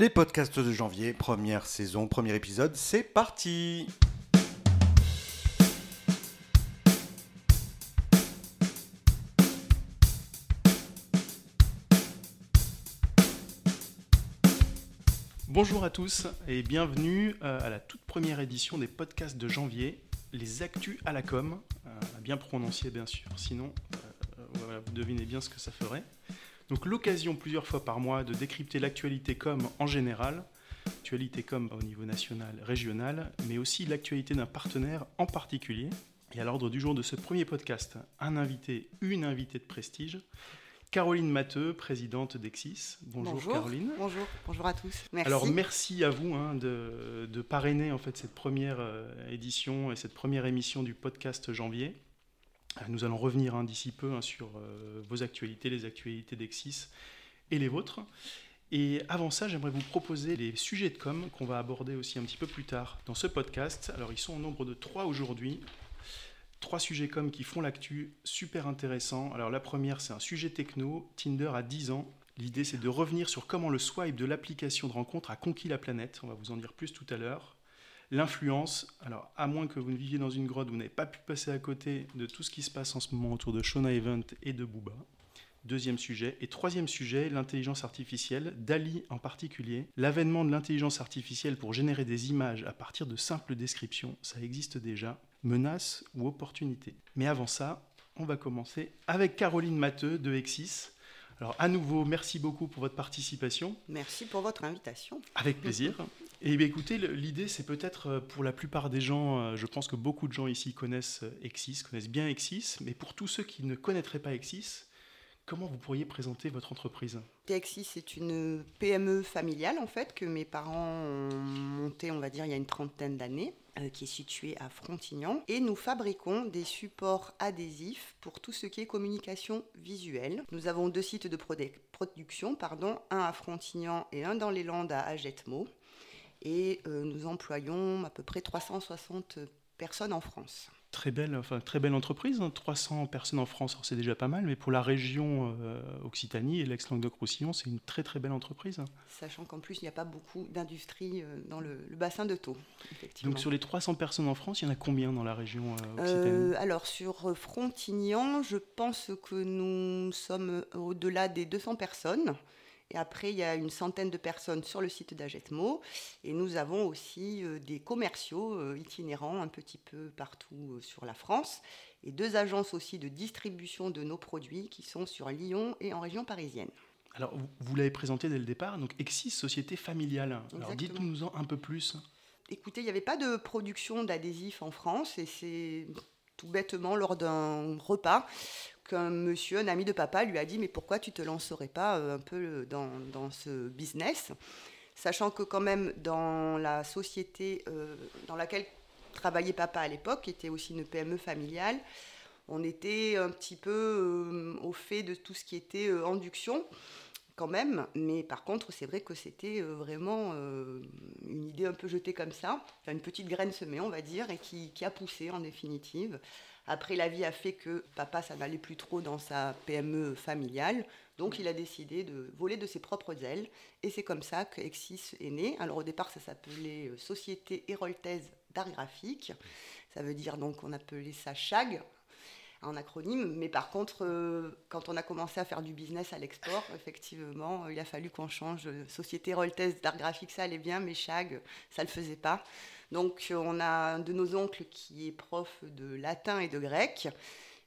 Les podcasts de janvier, première saison, premier épisode, c'est parti Bonjour à tous et bienvenue euh, à la toute première édition des podcasts de janvier, les actus à la com, euh, bien prononcé bien sûr, sinon euh, vous devinez bien ce que ça ferait. Donc l'occasion plusieurs fois par mois de décrypter l'actualité com en général, l'actualité com au niveau national, régional, mais aussi l'actualité d'un partenaire en particulier. Et à l'ordre du jour de ce premier podcast, un invité, une invitée de prestige, Caroline Matteux, présidente d'Exis. Bonjour, Caroline. Bonjour, bonjour à tous. Merci. Alors merci à vous hein, de, parrainer en fait cette première euh, édition et cette première émission du podcast janvier. Nous allons revenir hein, d'ici peu hein, sur euh, vos actualités, les actualités d'Exis et les vôtres. Et avant ça, j'aimerais vous proposer les sujets de com qu'on va aborder aussi un petit peu plus tard dans ce podcast. Alors, ils sont au nombre de trois aujourd'hui. Trois sujets com qui font l'actu, super intéressant. Alors, la première, c'est un sujet techno. Tinder a 10 ans. L'idée, c'est de revenir sur comment le swipe de l'application de rencontre a conquis la planète. On va vous en dire plus tout à l'heure. L'influence, alors à moins que vous ne viviez dans une grotte, vous n'avez pas pu passer à côté de tout ce qui se passe en ce moment autour de Shona Event et de Booba. Deuxième sujet. Et troisième sujet, l'intelligence artificielle, DALI en particulier. L'avènement de l'intelligence artificielle pour générer des images à partir de simples descriptions, ça existe déjà. Menace ou opportunité. Mais avant ça, on va commencer avec Caroline Matteux de Exis. Alors à nouveau, merci beaucoup pour votre participation. Merci pour votre invitation. Avec plaisir. Et bien, écoutez, l'idée, c'est peut-être euh, pour la plupart des gens, euh, je pense que beaucoup de gens ici connaissent euh, Exis, connaissent bien Exis, mais pour tous ceux qui ne connaîtraient pas Exis, comment vous pourriez présenter votre entreprise? Exis, c'est une PME familiale en fait que mes parents ont montée, on va dire, il y a une trentaine d'années, qui est située à Frontignan. Et nous fabriquons des supports adhésifs pour tout ce qui est communication visuelle. Nous avons deux sites de production, pardon, un à Frontignan et un dans les Landes à Agetmo et euh, nous employons à peu près 360 personnes en France. Très belle, enfin, très belle entreprise, 300 hein. personnes en France, c'est déjà pas mal, mais pour la région euh, Occitanie et l'ex-Languedoc-Roussillon, c'est une très très belle entreprise. Sachant qu'en plus, il n'y a pas beaucoup d'industrie euh, dans le, bassin de Thau. Donc sur les 300 personnes en France, il y en a combien dans la région Occitanie? Alors sur Frontignan, je pense que nous sommes au-delà des 200 personnes. Et après, il y a une centaine de personnes sur le site d'Agetmo. Et nous avons aussi euh, des commerciaux euh, itinérants un petit peu partout euh, sur la France. Et deux agences aussi de distribution de nos produits qui sont sur Lyon et en région parisienne. Alors, vous, l'avez présenté dès le départ, donc Exis, société familiale. Alors, dites-nous-en un peu plus. Écoutez, il n'y avait pas de production d'adhésifs en France et c'est tout bêtement lors d'un repas qu'un monsieur, un ami de papa, lui a dit Mais pourquoi tu te lancerais pas euh, un peu dans, dans ce business? Sachant que, quand même, dans la société euh, dans laquelle travaillait papa à l'époque, qui était aussi une PME familiale, on était un petit peu euh, au fait de tout ce qui était induction quand même, mais par contre, c'est vrai que c'était vraiment une idée un peu jetée comme ça, une petite graine semée, on va dire, et qui, qui a poussé en définitive. Après, la vie a fait que papa, ça n'allait plus trop dans sa PME familiale. Donc, il a décidé de voler de ses propres ailes. Et c'est comme ça que Exis est né. Alors, au départ, ça s'appelait euh, Société Héroltaise d'art graphique. Ça veut dire donc, on appelait ça CHAG en acronyme. Mais par contre, euh, quand on a commencé à faire du business à l'export, effectivement, il a fallu qu'on change. Société Héroltaise d'art graphique, ça allait bien, mais CHAG, ça ne le faisait pas. Donc on a un de nos oncles qui est prof de latin et de grec.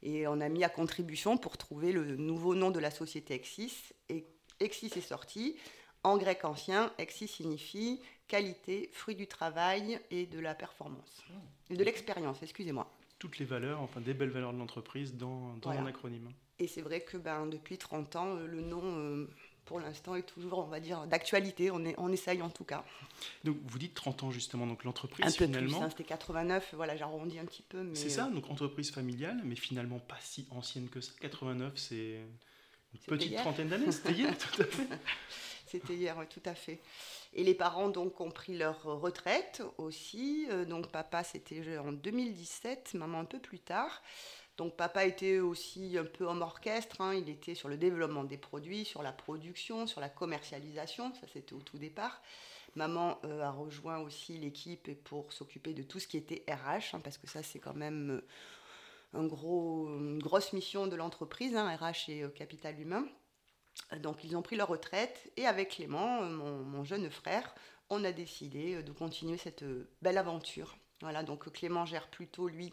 Et on a mis à contribution pour trouver le nouveau nom de la société Exis. Et Exis est sorti. En grec ancien, Exis signifie qualité, fruit du travail et de la performance. Et de l'expérience, excusez-moi. Toutes les valeurs, enfin des belles valeurs de l'entreprise dans, dans un acronyme. Et c'est vrai que ben, depuis 30 ans, le nom euh, pour l'instant est toujours, on va dire, d'actualité. On, est, on essaye en tout cas. Donc vous dites 30 ans justement, donc l'entreprise un peu finalement. Plus, hein, c'était 89, voilà, j'arrondis un petit peu. C'est ça, donc entreprise familiale, mais finalement pas si ancienne que ça. 89, c'est une petite trentaine d'années, c'était hier, tout à fait. C'était hier, oui, tout à fait. Et les parents donc ont pris leur retraite aussi. Euh, donc papa, c'était en 2017, maman un peu plus tard. Donc papa était aussi un peu homme orchestre, hein. il était sur le développement des produits, sur la production, sur la commercialisation, ça c'était au tout départ. Maman euh, a rejoint aussi l'équipe pour s'occuper de tout ce qui était RH, hein, parce que ça c'est quand même euh, une grosse mission de l'entreprise, hein, RH et euh, capital humain. Donc ils ont pris leur retraite et avec Clément, mon, jeune frère, on a décidé de continuer cette belle aventure. Voilà, donc Clément gère plutôt lui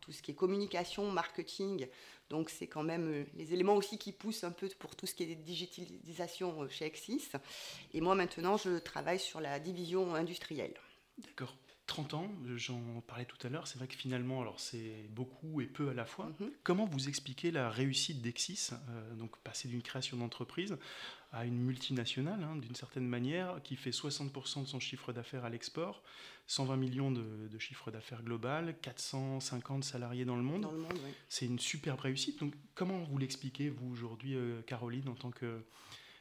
tout ce qui est communication, marketing. Donc c'est quand même euh, les éléments aussi qui poussent un peu pour tout ce qui est digitalisation euh, chez Exis. Et moi maintenant, je travaille sur la division industrielle. D'accord. 30 ans, j'en parlais tout à l'heure, c'est vrai que finalement, alors c'est beaucoup et peu à la fois. Mhm. Comment vous expliquez la réussite d'Exis, euh, donc passer d'une création d'entreprise à une multinationale, hein, d'une certaine manière, qui fait 60% de son chiffre d'affaires à l'export, 120 millions de, chiffre d'affaires global, 450 salariés dans le monde. C'est une superbe réussite. Donc, comment vous l'expliquez, vous, aujourd'hui, euh, Caroline, en tant que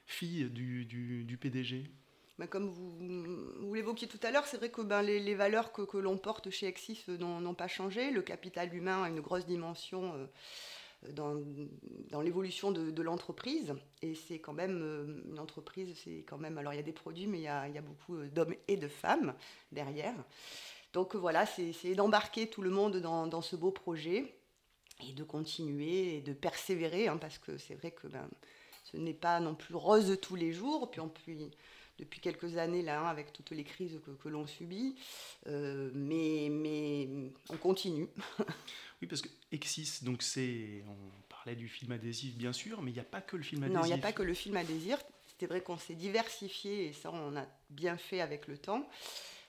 fille du, du, PDG ben, comme vous, l'évoquiez tout à l'heure, c'est vrai que ben, les, valeurs que, que l'on porte chez Exis n'ont pas changé. Le capital humain a une grosse dimension euh, dans, l'évolution de, l'entreprise. Et c'est quand même euh, une entreprise, c'est quand même. Alors il y a des produits, mais il y a, beaucoup euh, d'hommes et de femmes derrière. Donc voilà, c'est d'embarquer tout le monde dans, ce beau projet et de continuer et de persévérer, hein, parce que c'est vrai que ben, ce n'est pas non plus rose tous les jours. Puis on peut depuis quelques années là, hein, avec toutes les crises que, que l'on subit. Euh, mais, mais on continue. oui, parce que Exis, donc c'est, on parlait du film adhésif bien sûr, mais il n'y a pas que le film adhésif. Non, il n'y a pas que le film adhésif. C'est vrai qu'on s'est diversifié et ça on a bien fait avec le temps.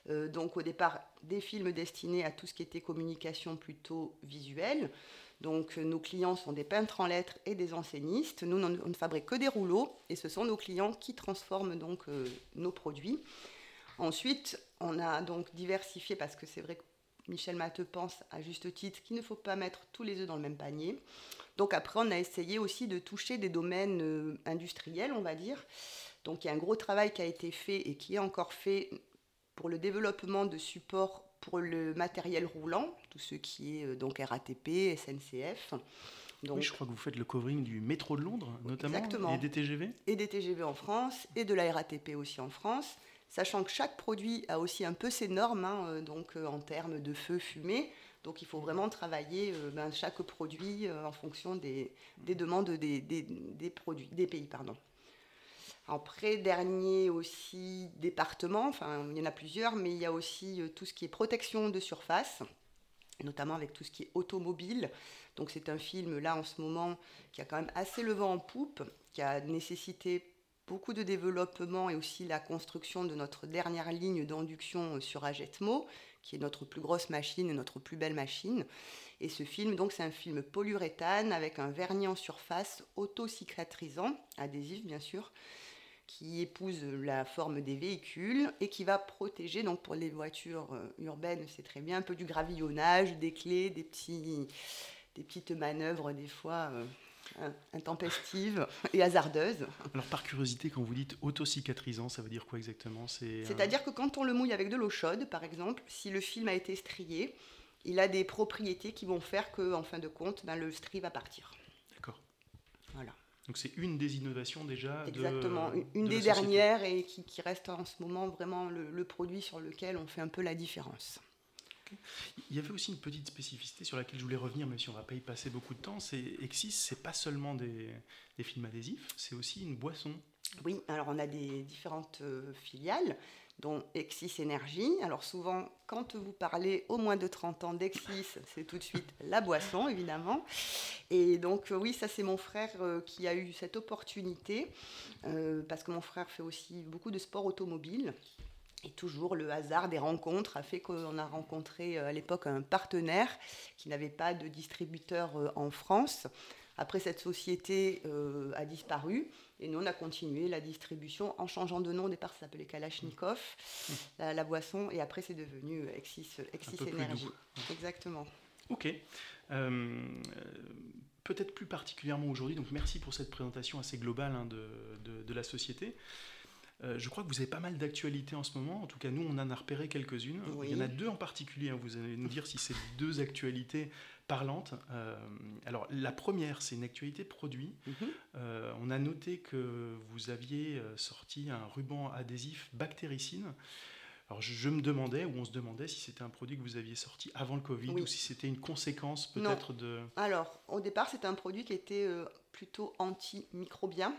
Euh, donc au départ, des films destinés à tout ce qui était communication plutôt visuelle. Donc nos clients sont des peintres en lettres et des enseignistes. Nous, on ne fabrique que des rouleaux et ce sont nos clients qui transforment donc euh, nos produits. Ensuite, on a donc diversifié parce que c'est vrai que Michel Matteux pense à juste titre qu'il ne faut pas mettre tous les œufs dans le même panier. Donc après, on a essayé aussi de toucher des domaines euh, industriels, on va dire. Donc il y a un gros travail qui a été fait et qui est encore fait pour le développement de supports pour le matériel roulant, tout ce qui est euh, donc RATP, SNCF. Donc, oui, je crois que vous faites le covering du métro de Londres, notamment, exactement. et des TGV. Et des TGV en France, et de la RATP aussi en France, sachant que chaque produit a aussi un peu ses normes, hein, euh, donc euh, en termes de feu, fumée. Donc il faut vraiment travailler ben, chaque produit en fonction des, des demandes des, des, des, produits, des pays. Pardon. Après, dernier aussi département, enfin il y en a plusieurs, mais il y a aussi euh, tout ce qui est protection de surface, notamment avec tout ce qui est automobile. Donc c'est un film là en ce moment qui a quand même assez le vent en poupe, qui a nécessité beaucoup de développement et aussi la construction de notre dernière ligne d'induction euh, sur Agetmo, qui est notre plus grosse machine, notre plus belle machine. Et ce film, donc, c'est un film polyuréthane avec un vernis en surface auto-cicatrisant, adhésif bien sûr, qui épouse la forme des véhicules et qui va protéger, donc pour les voitures euh, urbaines, c'est très bien, un peu du gravillonnage, des clés, des, petits, des petites manœuvres des fois euh, intempestives et hasardeuses. Alors par curiosité, quand vous dites auto-cicatrisant, ça veut dire quoi exactement? C'est-à-dire que quand on le mouille avec de l'eau chaude, par exemple, si le film a été strié, il a des propriétés qui vont faire qu'en fin de compte, ben, le stri va partir. Donc c'est une des innovations déjà. Exactement, une des dernières et qui, reste en ce moment vraiment le, produit sur lequel on fait un peu la différence. Il y avait aussi une petite spécificité sur laquelle je voulais revenir, même si on ne va pas y passer beaucoup de temps. C'est Exis, c'est pas seulement des, des films adhésifs, c'est aussi une boisson. Oui, alors on a des différentes euh, filiales dont Exis Énergie. Alors souvent, quand vous parlez au moins de 30 ans d'Exis, c'est tout de suite la boisson, évidemment. Et donc euh, oui, ça c'est mon frère euh, qui a eu cette opportunité, euh, parce que mon frère fait aussi beaucoup de sport automobile. Et toujours le hasard des rencontres a fait qu'on a rencontré à l'époque un partenaire qui n'avait pas de distributeur en France. Après, cette société a disparu. Et nous, on a continué la distribution en changeant de nom. Au départ, ça s'appelait Kalachnikov, la, boisson, et après, c'est devenu Exis, Exis Énergie. Exactement. Ok. Euh, peut-être plus particulièrement aujourd'hui, donc merci pour cette présentation assez globale hein, de, de, la société. Euh, je crois que vous avez pas mal d'actualités en ce moment. En tout cas, nous, on en a repéré quelques-unes. Oui. Il y en a deux en particulier. hein. Vous allez nous dire si c'est deux actualités parlantes. Euh, alors, la première, c'est une actualité produit. Mhm. Euh, on a noté que vous aviez sorti un ruban adhésif bactéricine. Alors, je, je me demandais, ou on se demandait, si c'était un produit que vous aviez sorti avant le Covid, Oui. ou si c'était une conséquence peut-être de... Alors, au départ, c'était un produit qui était plutôt antimicrobien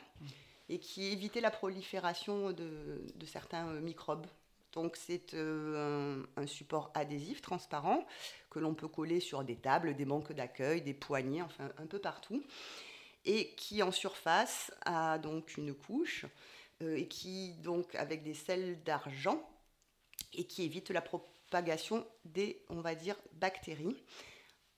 et qui évitait la prolifération de, certains euh, microbes. Donc, c'est euh, un, un support adhésif transparent que l'on peut coller sur des tables, des banques d'accueil, des poignées, enfin un peu partout, et qui en surface a donc une couche euh, et qui donc avec des sels d'argent et qui évite la propagation des, on va dire, bactéries.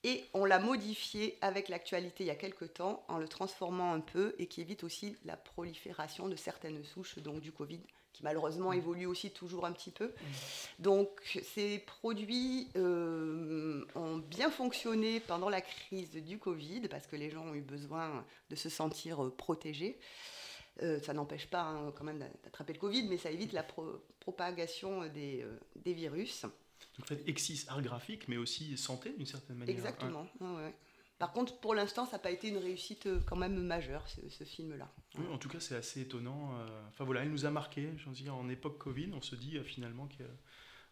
Et on l'a modifié avec l'actualité il y a quelques temps en le transformant un peu et qui évite aussi la prolifération de certaines souches donc du Covid qui malheureusement évolue aussi toujours un petit peu. Donc ces produits euh, ont bien fonctionné pendant la crise du Covid parce que les gens ont eu besoin de se sentir euh, protégés. Euh, ça n'empêche pas hein, quand même d'attraper le Covid, mais ça évite la pro- propagation des, euh, des virus. Donc, en fait, Exis, art graphique, mais aussi santé d'une certaine manière. Exactement. ouais, ouais. Par contre, pour l'instant, ça n'a pas été une réussite euh, quand même majeure, ce, ce film-là. Oui, en tout cas, c'est assez étonnant. euh, Enfin voilà, il nous a marqué. Je veux dire, en époque Covid, on se dit euh, finalement qu'il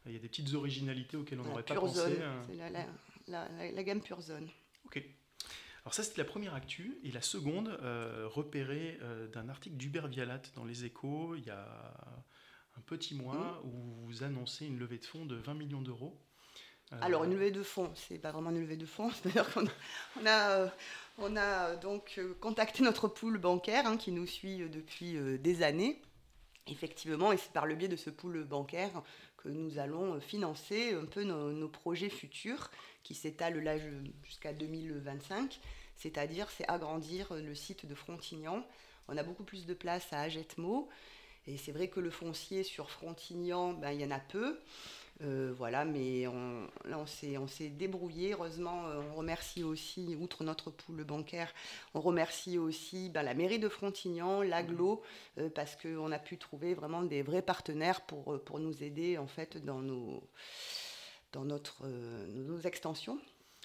y a des petites originalités auxquelles on n'aurait pas Pure pensé. Zone, c'est la, la- la- la- la gamme Pure Zone. Ok. Alors ça, c'était la première actu. Et la seconde, euh, repérée euh, d'un article d'Hubert Vialat dans Les Échos, il y a un petit mois, Mmh. où vous annoncez une levée de fonds de 20 millions d'euros. Euh, Alors, une levée de fonds, c'est pas vraiment une levée de fonds, c'est-à-dire qu'on a, on a, euh, on a euh, donc contacté notre pool bancaire hein, qui nous suit depuis des années. Effectivement, et c'est par le biais de ce pool bancaire que nous allons financer un peu nos, nos projets futurs qui s'étalent là jusqu'à 2025, c'est-à-dire c'est agrandir le site de Frontignan. On a beaucoup plus de place à Agetmo. Et c'est vrai que le foncier sur Frontignan, ben, il y en a peu. Euh, voilà, mais on, là, on s'est, débrouillé. Heureusement, euh, on remercie aussi, outre notre pool bancaire, on remercie aussi ben, la mairie de Frontignan, l'aglo, euh, parce qu'on a pu trouver vraiment des vrais partenaires pour, pour nous aider en fait dans nos, dans notre, euh, nos extensions.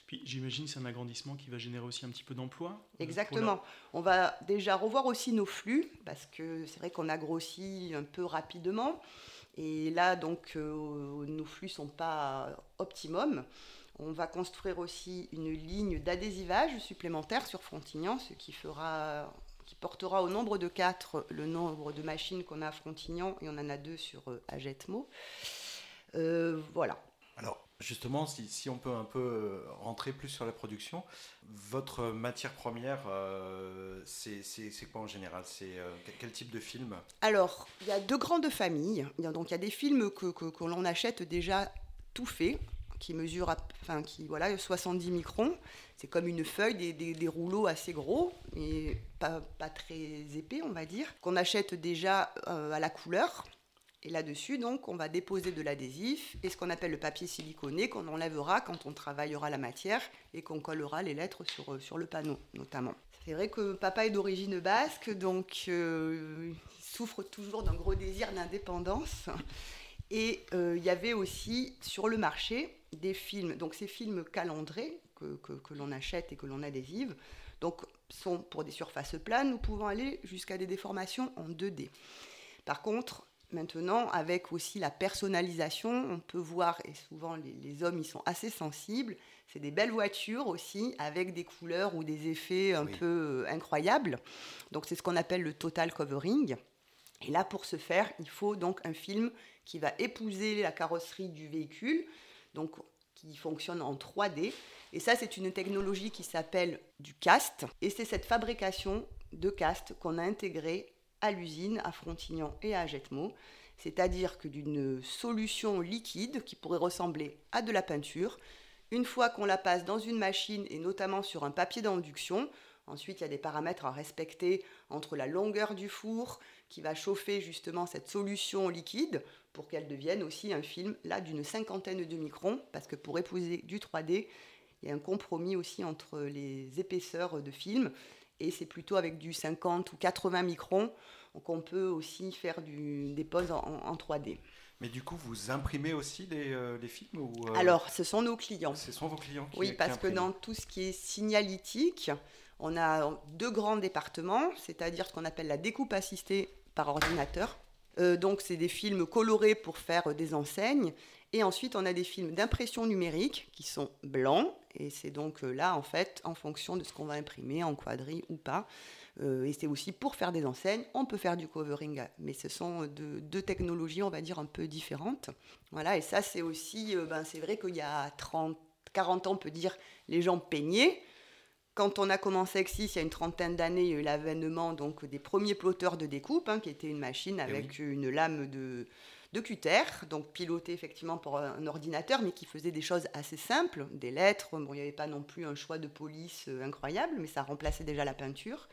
Puis j'imagine que c'est un agrandissement qui va générer aussi un petit peu d'emploi. euh, Exactement. On va déjà revoir aussi nos flux, parce que c'est vrai qu'on a grossi un peu rapidement. Et là, donc, euh, nos flux sont pas optimum. On va construire aussi une ligne d'adhésivage supplémentaire sur Frontignan, ce qui fera qui portera au nombre de 4 le nombre de machines qu'on a à Frontignan et on en a deux sur Agetmo. Euh, voilà. Alors, justement, si, on peut un peu euh, rentrer plus sur la production, votre matière première, euh, c'est quoi en général? C'est euh, quel- type de film? Alors, il y a deux grandes familles. Il y a, donc, il y a des films que, l'on achète déjà tout faits, qui mesurent enfin, qui, voilà, 70 microns. C'est comme une feuille, des, des- rouleaux assez gros, mais pas, pas très épais, on va dire, qu'on achète déjà à la couleur. Et là-dessus, donc, on va déposer de l'adhésif et ce qu'on appelle le papier siliconé qu'on enlèvera quand on travaillera la matière et qu'on collera les lettres sur, euh, sur le panneau, notamment. C'est vrai que papa est d'origine basque, donc euh, il souffre toujours d'un gros désir d'indépendance. Et euh, il y avait aussi sur le marché des films, donc ces films calandrés que, que- que l'on achète et que l'on adhésive, donc sont pour des surfaces planes, nous pouvons aller jusqu'à des déformations en 2D. Par contre, maintenant, avec aussi la personnalisation, on peut voir, et souvent les, les hommes, ils sont assez sensibles, c'est des belles voitures aussi, avec des couleurs ou des effets un Oui. peu euh, incroyables. Donc c'est ce qu'on appelle le total covering. Et là, pour ce faire, il faut donc un film qui va épouser la carrosserie du véhicule, donc qui fonctionne en 3D. Et ça, c'est une technologie qui s'appelle du cast. Et c'est cette fabrication de cast qu'on a intégrée à l'usine, à Frontignan et à Agetmo. C'est-à-dire que d'une solution liquide qui pourrait ressembler à de la peinture, une fois qu'on la passe dans une machine et notamment sur un papier d'induction, ensuite il y a des paramètres à respecter entre la longueur du four qui va chauffer justement cette solution liquide pour qu'elle devienne aussi un film là d'une cinquantaine de microns parce que pour épouser du 3D, il y a un compromis aussi entre les épaisseurs de film et c'est plutôt avec du 50 ou 80 microns. Donc on peut aussi faire du, des poses en, 3D. Mais du coup, vous imprimez aussi les, euh, films ou, euh, Alors, ce sont nos clients. Ce sont vos clients qui Oui, parce que dans tout ce qui est signalétique, on a deux grands départements, c'est-à-dire ce qu'on appelle la découpe assistée par ordinateur. Euh, donc, c'est des films colorés pour faire des enseignes. Et ensuite, on a des films d'impression numérique qui sont blancs. Et c'est donc là, en fait, en fonction de ce qu'on va imprimer en quadrille ou pas. Euh, et c'est aussi pour faire des enseignes. On peut faire du covering, mais ce sont deux, technologies, on va dire, un peu différentes. Voilà, et ça, c'est aussi, euh, ben, c'est vrai qu'il y a 30, 40 ans, on peut dire, les gens peignaient. Quand on a commencé Exis, il y a une trentaine d'années, il y a eu l'avènement donc, des premiers plotteurs de découpe, hein, qui était une machine eh avec une lame de, de cutter, donc piloté effectivement par un ordinateur, mais qui faisait des choses assez simples, des lettres. Bon, il n'y avait pas non plus un choix de police euh, incroyable, mais ça remplaçait déjà la peinture.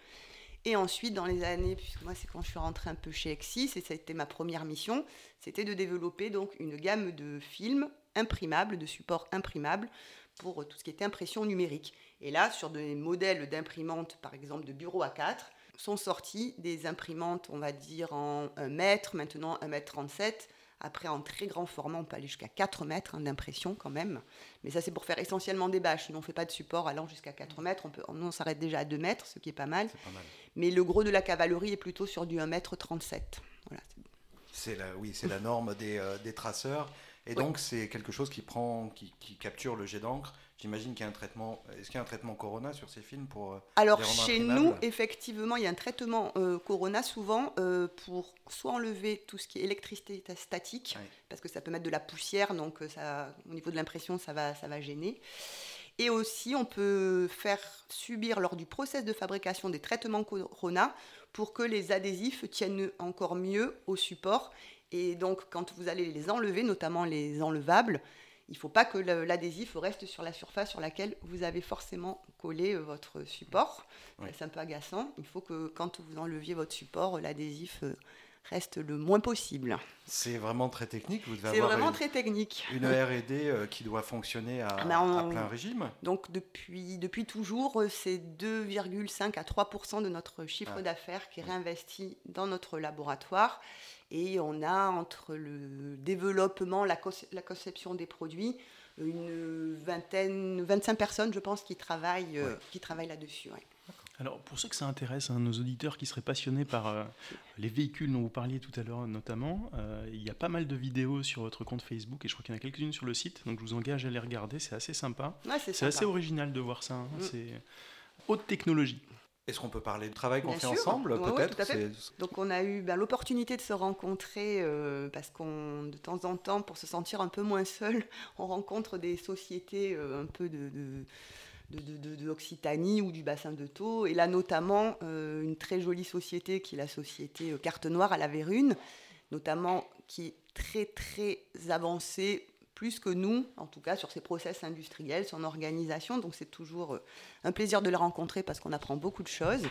Et ensuite, dans les années, puisque moi c'est quand je suis rentrée un peu chez Exis, et ça a été ma première mission, c'était de développer donc une gamme de films imprimables, de supports imprimables pour tout ce qui était impression numérique. Et là, sur des modèles d'imprimantes, par exemple de bureau A4, sont sortis des imprimantes, on va dire en 1 mètre, maintenant 1 mètre 37, après, en très grand format, on peut aller jusqu'à 4 mètres hein, d'impression quand même. Mais ça, c'est pour faire essentiellement des bâches. Nous, on ne fait pas de support allant jusqu'à 4 mètres. On, peut, nous, on s'arrête déjà à 2 mètres, ce qui est pas mal. Mais le gros de la cavalerie est plutôt sur du 1 mètre 37. Voilà. C'est la, oui, c'est la norme des, euh, des traceurs. Et donc, c'est quelque chose qui, prend, qui, qui capture le jet d'encre J'imagine qu'il y a un traitement. Est-ce qu'il y a un traitement Corona sur ces films pour euh, Alors chez nous, effectivement, il y a un traitement euh, Corona souvent euh, pour soit enlever tout ce qui est électricité statique, parce que ça peut mettre de la poussière, donc ça, au niveau de l'impression, ça va, ça va gêner. Et aussi, on peut faire subir lors du process de fabrication des traitements Corona pour que les adhésifs tiennent encore mieux au support. Et donc, quand vous allez les enlever, notamment les enlevables, il ne faut pas que l'adhésif reste sur la surface sur laquelle vous avez forcément collé euh, votre support. C'est un peu agaçant. Il faut que quand vous enleviez votre support, l'adhésif euh, reste le moins possible. C'est vraiment très technique. C'est vraiment très technique. Une R&D euh, qui doit fonctionner à, ben, plein régime. Donc depuis, depuis toujours, c'est 2,5 à 3 de notre chiffre d'affaires qui est réinvesti dans notre laboratoire. Et on a entre le développement, la, conception des produits, une vingtaine, 25 personnes, je pense, qui travaillent, euh, qui travaillent là-dessus. Alors, pour ceux que ça intéresse, hein, nos auditeurs qui seraient passionnés par euh, les véhicules dont vous parliez tout à l'heure notamment, euh, il y a pas mal de vidéos sur votre compte Facebook et je crois qu'il y en a quelques-unes sur le site, donc je vous engage à les regarder, c'est assez sympa. c'est assez original de voir ça, hein. mm. c'est haute technologie. Est-ce qu'on peut parler du travail qu'on fait ensemble peut-être Donc on a eu ben, l'opportunité de se rencontrer euh, parce qu'on de temps en temps, pour se sentir un peu moins seul, on rencontre des sociétés euh, un peu de, de l'Occitanie ou du bassin de Thau. Et là notamment euh, une très jolie société qui est la société Carte Noire à la Vérune, notamment qui est très très avancée plus que nous, en tout cas sur ses process industriels, son organisation. Donc c'est toujours euh, un plaisir de la rencontrer parce qu'on apprend beaucoup de choses.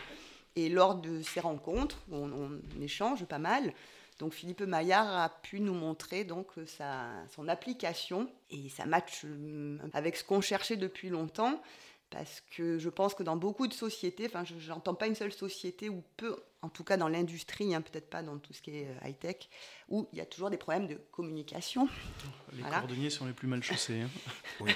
Et lors de ces rencontres, on, échange pas mal. Donc Philippe Maillard a pu nous montrer donc sa, son application et ça match euh, avec ce qu'on cherchait depuis longtemps parce que je pense que dans beaucoup de sociétés, enfin je n'entends pas une seule société où peu, en tout cas dans l'industrie, hein, peut-être pas dans tout ce qui est euh, high-tech, où il y a toujours des problèmes de communication. Les cordonniers sont les plus mal chaussés. Hein. Oui.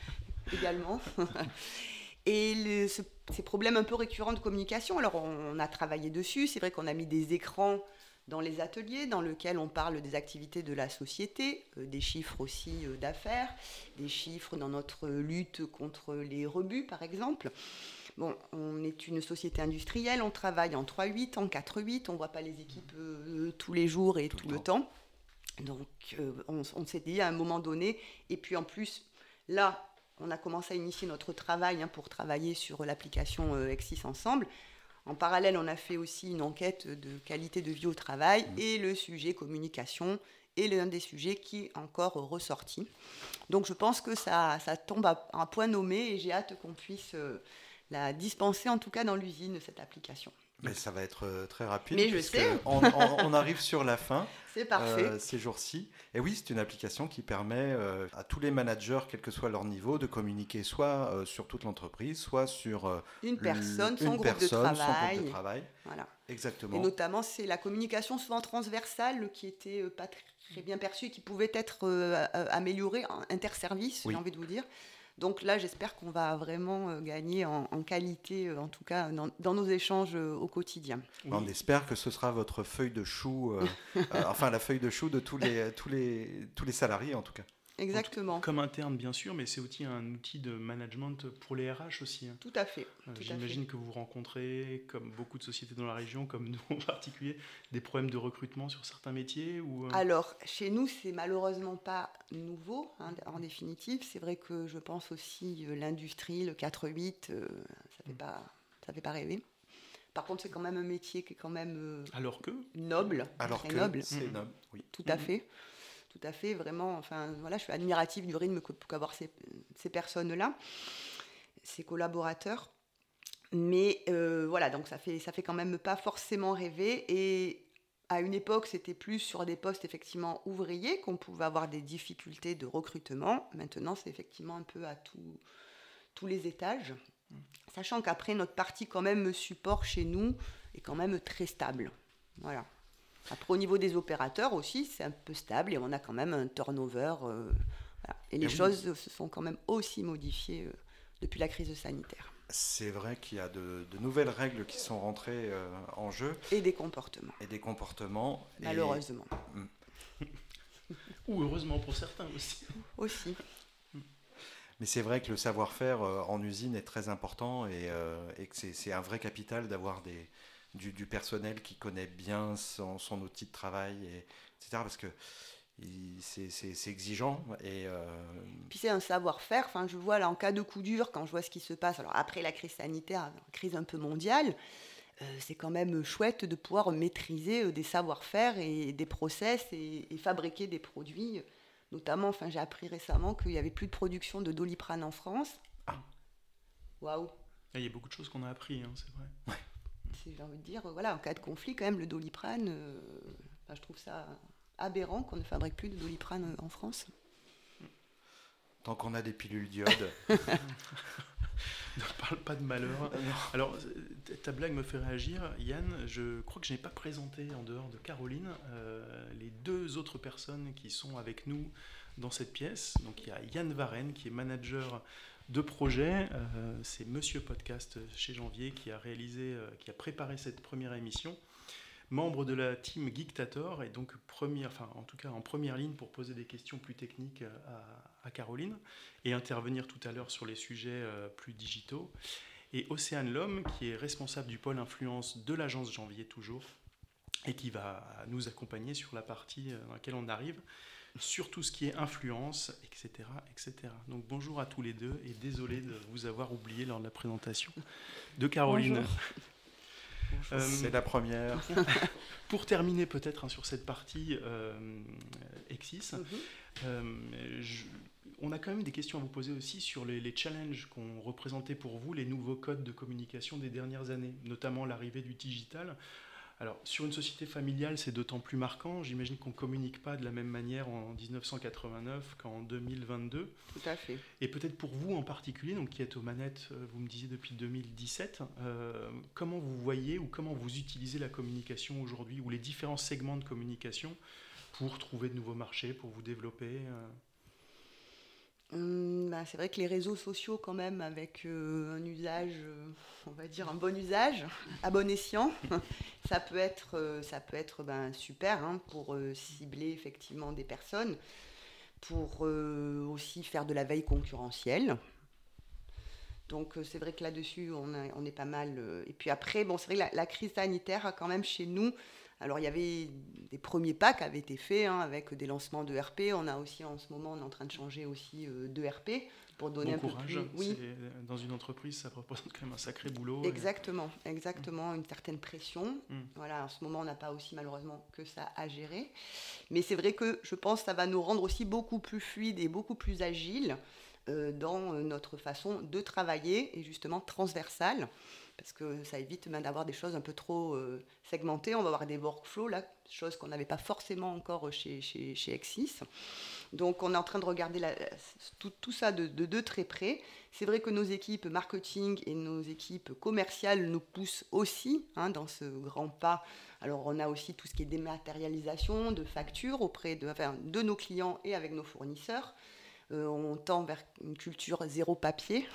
Également. Et ces problèmes un peu récurrents de communication, alors on a travaillé dessus, c'est vrai qu'on a mis des écrans dans les ateliers dans lesquels on parle des activités de la société, euh, des chiffres aussi euh, d'affaires, des chiffres dans notre lutte contre les rebuts par exemple. Bon, on est une société industrielle, on travaille en 3-8, en 4-8, on ne voit pas les équipes euh, tous les jours et tout, le temps. Donc on, on s'est dit à un moment donné, et puis en plus, là, on a commencé à initier notre travail hein, pour travailler sur l'application Exis ensemble. En parallèle, on a fait aussi une enquête de qualité de vie au travail mmh. et le sujet communication est l'un des sujets qui est encore ressorti. Donc je pense que ça, ça tombe à un point nommé et j'ai hâte qu'on puisse euh, la dispenser en tout cas dans l'usine, cette application. Mais ça va être euh, très rapide. Mais je sais. On, on- on arrive sur la fin C'est parfait. euh, ces jours-ci. Et oui, c'est une application qui permet euh, à tous les managers, quel que soit leur niveau, de communiquer soit euh, sur toute l'entreprise, soit sur une personne, son une groupe personne, de son travail. groupe de travail. Voilà. Et Exactement. notamment, c'est la communication souvent transversale qui était pas très bien perçue et qui pouvait être améliorée en interservice, Oui. j'ai envie de vous dire. Donc là, j'espère qu'on va vraiment euh, gagner en, en qualité, euh, en tout cas dans, dans nos échanges euh, au quotidien. Oui. On espère que ce sera votre feuille de chou, euh, euh, enfin la feuille de chou de tous les, tous les, tous les salariés en tout cas. Exactement. Comme interne, bien sûr, mais c'est aussi un outil de management pour les RH aussi. hein. Tout à fait. Euh, Tout à J'imagine que vous rencontrez, comme beaucoup de sociétés dans la région, comme nous en particulier, des problèmes de recrutement sur certains métiers ou euh, Alors, chez nous, c'est malheureusement pas nouveau, hein, en définitive. C'est vrai que je pense aussi euh, l'industrie, le 4-8, euh, ça fait pas, ça fait pas rêver. Par contre, c'est quand même un métier qui est quand même euh, alors que noble, Alors très que noble. c'est Mhm. noble, oui. Tout à Mhm. fait. Tout à fait, vraiment. Enfin, voilà, je suis admirative du rythme que peuvent avoir ces, ces personnes-là, ces collaborateurs. Mais euh, voilà, donc ça fait, ça fait quand même pas forcément rêver. Et à une époque, c'était plus sur des postes effectivement ouvriers qu'on pouvait avoir des difficultés de recrutement. Maintenant, c'est effectivement un peu à tout- tous les étages. Sachant qu'après, notre partie quand même support chez nous est quand même très stable. Voilà. Après, au niveau des opérateurs aussi, c'est un peu stable et on a quand même un turnover. euh, voilà. Et les choses se sont quand même aussi modifiées euh, depuis la crise sanitaire. C'est vrai qu'il y a de, de nouvelles règles qui sont rentrées euh, en jeu Et des comportements, et des comportements. Et- malheureusement. ou heureusement pour certains aussi. Aussi. mais c'est vrai que le savoir-faire euh, en usine est très important et, euh, et que c'est- c'est un vrai capital d'avoir des, du, du personnel qui connaît bien son, son outil de travail, et, etc. Parce que c'est exigeant et euh, Puis c'est un savoir-faire. Enfin, je vois là, en cas de coup dur, quand je vois ce qui se passe, alors après la crise sanitaire, crise un peu mondiale, euh, c'est quand même chouette de pouvoir maîtriser euh, des savoir-faire et des process et, et fabriquer des produits. Notamment, enfin, j'ai appris récemment qu'il n'y avait plus de production de doliprane en France. Ah. Waouh! Ah, Il y a beaucoup de choses qu'on a appris, hein, c'est vrai. J'ai envie de dire, voilà, en cas de conflit, quand même, le doliprane, euh, enfin, je trouve ça aberrant qu'on ne fabrique plus de doliprane euh, en France. tant qu'on a des pilules d'iode. Ne parle pas de malheur. Alors, euh, ta blague me fait réagir. Yann, je crois que je n'ai pas présenté, en dehors de Caroline, euh, les deux autres personnes qui sont avec nous dans cette pièce. Donc, il y a Yann Varenne, qui est manager de projet. Euh, C'est Monsieur Podcast chez Janvier qui a réalisé, euh, qui a préparé cette première émission. Membre de la team Geektator et donc première, en tout cas en première ligne pour poser des questions plus techniques euh, à, Caroline et intervenir tout à l'heure sur les sujets plus digitaux. Et Océane Lhomme, qui est responsable du pôle influence de l'agence Janvier toujours, et qui va nous accompagner sur la partie dans laquelle on arrive, sur tout ce qui est influence, etc. etc. Donc bonjour à tous les deux, et désolé de vous avoir oublié lors de la présentation de Caroline. Bonjour. Euh, C'est la première. pour terminer peut-être hein, sur cette partie euh, Exis, Mhm. euh, je- on a quand même des questions à vous poser aussi sur les, les challenges qu'ont représenté pour vous les nouveaux codes de communication des dernières années, notamment l'arrivée du digital. Alors, sur une société familiale, c'est d'autant plus marquant. J'imagine qu'on ne communique pas de la même manière en 1989 qu'en 2022. Tout à fait. Et peut-être pour vous en particulier, donc qui êtes aux manettes, euh, vous me disiez depuis 2017, euh, comment vous voyez ou comment vous utilisez la communication aujourd'hui ou les différents segments de communication pour trouver de nouveaux marchés, pour vous développer euh Hum, bah, c'est vrai que les réseaux sociaux, quand même, avec euh, un usage, euh, on va dire un bon usage, à bon escient, ça peut être, euh, ça peut être ben, super hein, pour cibler effectivement des personnes, pour aussi faire de la veille concurrentielle. Donc c'est vrai que là-dessus, on, est pas mal. et puis après, bon, c'est vrai que la, la crise sanitaire a quand même chez nous alors, il y avait des premiers pas qui avaient été faits hein, avec des lancements de RP. On a aussi, en ce moment, on est en train de changer aussi euh, de RP pour donner Bon un courage. peu plus. Oui, C'est- Dans une entreprise, ça représente quand même un sacré boulot. et- exactement, exactement, une certaine pression. Mm. Voilà, en ce moment, on n'a pas aussi malheureusement que ça à gérer. Mais c'est vrai que je pense que ça va nous rendre aussi beaucoup plus fluides et beaucoup plus agiles dans notre façon de travailler et justement transversale parce que ça évite d'avoir des choses un peu trop segmentées. On va avoir des workflows, là, chose qu'on n'avait pas forcément encore chez, chez, Exis. Donc on est en train de regarder tout, ça de, très près. C'est vrai que nos équipes marketing et nos équipes commerciales nous poussent aussi hein, dans ce grand pas. Alors on a aussi tout ce qui est dématérialisation de factures auprès de, de nos clients et avec nos fournisseurs. Euh, on tend vers une culture zéro papier.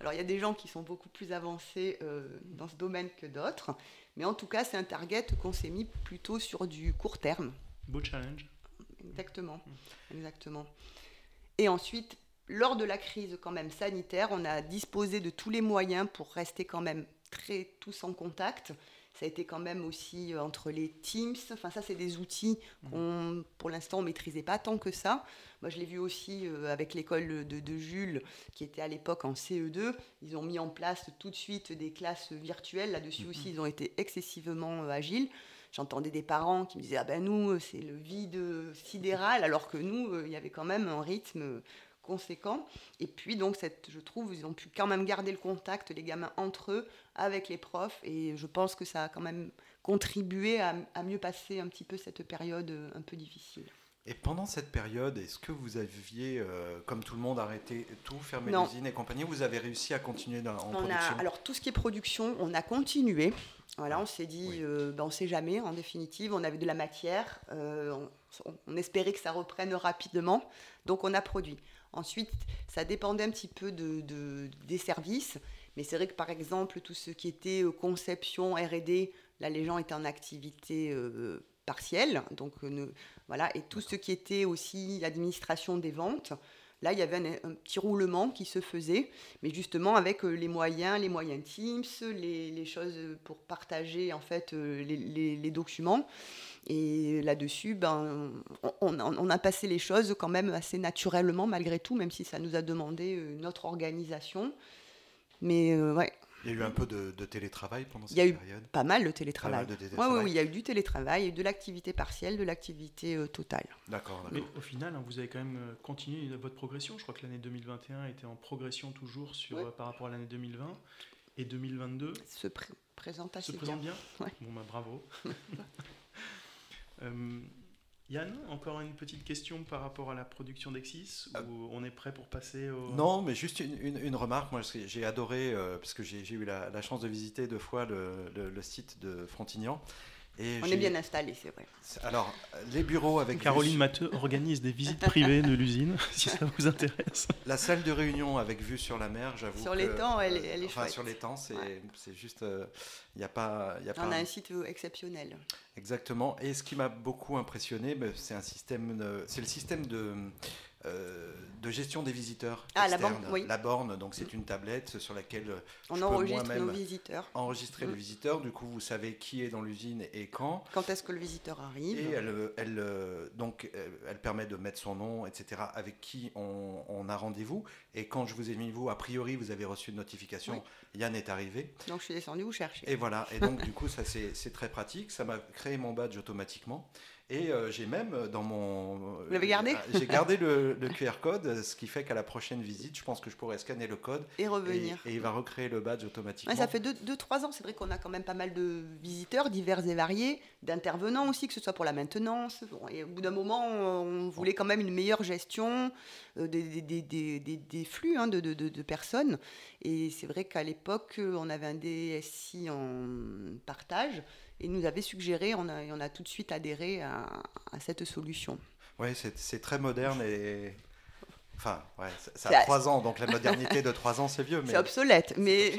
Alors il y a des gens qui sont beaucoup plus avancés euh, dans ce domaine que d'autres, mais en tout cas c'est un target qu'on s'est mis plutôt sur du court terme. Beau challenge. Exactement, exactement. Et ensuite, lors de la crise quand même sanitaire, on a disposé de tous les moyens pour rester quand même très tous en contact. Ça a été quand même aussi euh, entre les Teams. Enfin, ça, c'est des outils mm. qu'on, pour l'instant, on maîtrisait pas tant que ça. Moi, je l'ai vu aussi euh, avec l'école de, Jules, qui était à l'époque en CE2. Ils ont mis en place tout de suite des classes virtuelles. Là-dessus mm-hmm. aussi, ils ont été excessivement euh, agiles. J'entendais des parents qui me disaient Ah ben nous, c'est le vide sidéral, alors que nous, il y avait quand même un rythme conséquent. Et puis, donc, cette, je trouve, ils ont pu quand même garder le contact, les gamins entre eux, avec les profs. Et je pense que ça a quand même contribué à, mieux passer un petit peu cette période euh, un peu difficile. Et pendant cette période, est-ce que vous aviez, euh, comme tout le monde, arrêté tout, fermé l'usine et compagnie Vous avez réussi à continuer dans, en production? Alors, tout ce qui est production, on a continué. Voilà, on s'est dit, euh, ben, on ne sait jamais, en définitive. On avait de la matière. on, on, espérait que ça reprenne rapidement. Donc, on a produit. Ensuite, ça dépendait un petit peu de, des services. Mais c'est vrai que par exemple, tout ce qui était euh, conception, RD, là, les gens étaient en activité euh, partielle. Donc, euh, voilà. Et tout ce qui était aussi l'administration des ventes, là, il y avait un, petit roulement qui se faisait. Mais justement, avec les moyens, les moyens Teams, les, choses pour partager, en fait, les documents. Et là-dessus, ben, on, a passé les choses quand même assez naturellement malgré tout, même si ça nous a demandé euh, notre organisation. Mais euh, ouais. Il y a eu un peu de, télétravail pendant cette période Il y a eu pas mal de télétravail. Oui, oui, il y a eu du télétravail, il y a eu de l'activité partielle, de l'activité euh, totale. D'accord. Mais au final, hein, vous avez quand même continué votre progression. Je crois que l'année 2021 était en progression toujours sur, par rapport à l'année 2020. Et 2022 se présente assez se présente bien. Bon, bah, bravo. Euh, Yann, encore une petite question par rapport à la production d'Exis ou euh, on est prêt pour passer au... Non, mais juste une, remarque. Moi, j'ai adoré, euh, parce que j'ai eu la, chance de visiter deux fois le, le site de Frontignan. On est bien installé, c'est vrai. Alors, les bureaux avec. Caroline Matteux organise des visites privées de l'usine, si ça vous intéresse. La salle de réunion avec vue sur la mer, j'avoue. Sur les temps, elle est, elle est enfin, Sur les temps, c'est juste. Il euh, n'y a pas. Y a On a un site exceptionnel. Exactement. Et ce qui m'a beaucoup impressionné, ben, c'est un système. C'est le système de euh, de gestion des visiteurs. Ah, la borne, oui. La borne, donc c'est une tablette sur laquelle on je enregistre peux nos visiteurs. Enregistrer le mm. visiteur, du coup vous savez qui est dans l'usine et quand. Quand est-ce que le visiteur arrive Et elle, elle, euh, donc, euh, elle permet de mettre son nom, etc., avec qui on, a rendez-vous. Et quand je vous ai mis vous, a priori vous avez reçu une notification, Yann est arrivé. Donc je suis descendu vous chercher. Et voilà, et donc du coup ça c'est très pratique, ça m'a créé mon badge automatiquement. Et euh, j'ai même euh, dans mon. Vous l'avez gardé euh, J'ai gardé le, QR code, ce qui fait qu'à la prochaine visite, je pense que je pourrais scanner le code. Et revenir. Et, il va recréer le badge automatiquement. ça fait 2-3 ans, c'est vrai qu'on a quand même pas mal de visiteurs divers et variés, d'intervenants aussi, que ce soit pour la maintenance. et au bout d'un moment, on voulait quand même une meilleure gestion des, des, des, des, flux hein, de, de, de, personnes. Et c'est vrai qu'à l'époque, on avait un DSI en partage et nous avait suggéré, on a, on a tout de suite adhéré à, cette solution. Oui, c'est très moderne et. Enfin, ouais, ça a trois ans, donc la modernité de trois ans, c'est vieux. C'est obsolète, mais.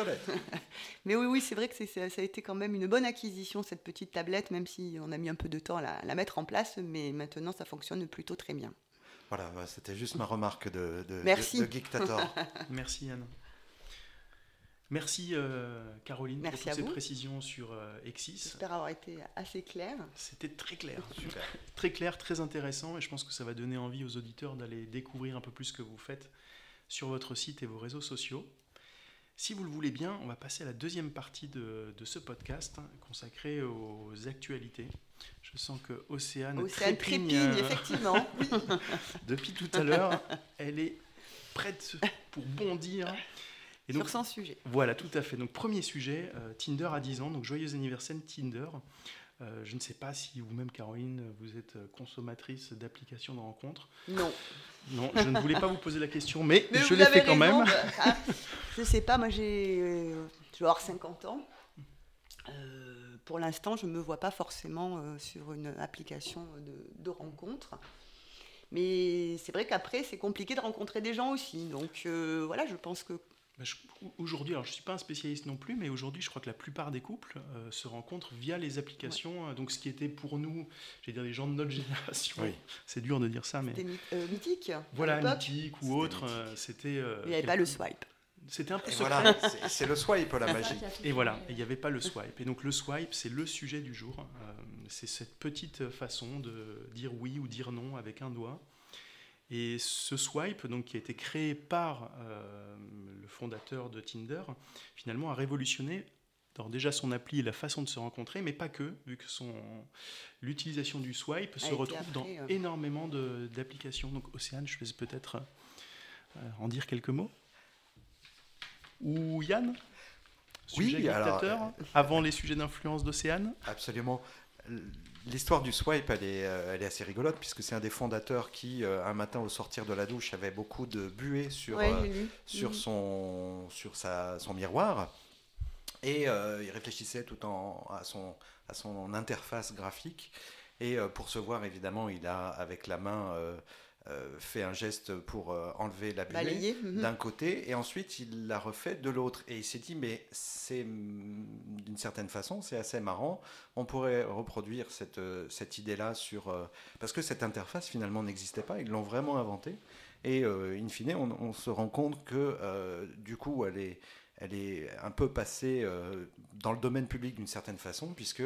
mais oui, oui, c'est vrai que ça a été quand même une bonne acquisition, cette petite tablette, même si on a mis un peu de temps à la, mettre en place, mais maintenant ça fonctionne plutôt très bien. Voilà, c'était juste ma remarque de, de, Merci. de, de Merci Anne. Merci euh, Caroline pour toutes ces précisions sur euh, Exis. J'espère avoir été assez clair. C'était très clair, très clair, très intéressant et je pense que ça va donner envie aux auditeurs d'aller découvrir un peu plus ce que vous faites sur votre site et vos réseaux sociaux. Si vous le voulez bien, on va passer à la deuxième partie de, ce podcast hein, consacré aux actualités. Je sens que Océane, Océane trépigne, euh, effectivement. Depuis tout à l'heure, elle est prête pour bondir. Et donc, Sur son sujet. Voilà, tout à fait. Donc, premier sujet, Tinder à 10 ans. Donc, joyeux anniversaire Tinder. je ne sais pas si vous-même, Caroline, vous êtes consommatrice d'applications de rencontres. Non. Non, je ne voulais pas vous poser la question, mais, je l'ai fait quand même. Bah, ah, je ne sais pas, moi j'ai, je vais avoir 50 ans. Euh, pour l'instant, je ne me vois pas forcément euh, sur une application de, rencontre. Mais c'est vrai qu'après, c'est compliqué de rencontrer des gens aussi. Donc euh, voilà, je pense que aujourd'hui, alors je ne suis pas un spécialiste non plus, mais aujourd'hui, je crois que la plupart des couples se rencontrent via les applications. Donc, ce qui était pour nous, j'ai dire les gens de notre génération, c'est dur de dire ça, mais. C'était mythique. Voilà, mythique ou autre, c'était. Il n'y avait pas le swipe. C'était un peu Voilà, c'est le swipe la magie. Et voilà, il n'y avait pas le swipe. Et donc le swipe, c'est le sujet du jour. Euh, c'est cette petite façon de dire oui ou dire non avec un doigt. Et ce swipe, donc, qui a été créé par euh, le fondateur de Tinder, finalement a révolutionné déjà son appli et la façon de se rencontrer, mais pas que, vu que son l'utilisation du swipe se retrouve dans euh. énormément d'applications. Donc Océane, je vais peut-être en dire quelques mots ou Yann Sujet oui, alors, euh, avant les sujets d'influence d'Océane? Absolument. L'histoire du swipe, elle est, euh, elle est assez rigolote, puisque c'est un des fondateurs qui, euh, un matin au sortir de la douche, avait beaucoup de buée sur, sur, mhm. son, sur sa, son miroir. Et il réfléchissait tout en, à, son, à son interface graphique. Et pour se voir, évidemment, il a avec la main euh, fait un geste pour euh, enlever la buée mhm. d'un côté et ensuite il l'a refait de l'autre. Et il s'est dit mais c'est mm, d'une certaine façon c'est assez marrant. On pourrait reproduire cette, euh, cette idée là sur parce que cette interface finalement n'existait pas. Ils l'ont vraiment inventée. Et in fine on, on, se rend compte que du coup elle est elle est un peu passée dans le domaine public d'une certaine façon, puisque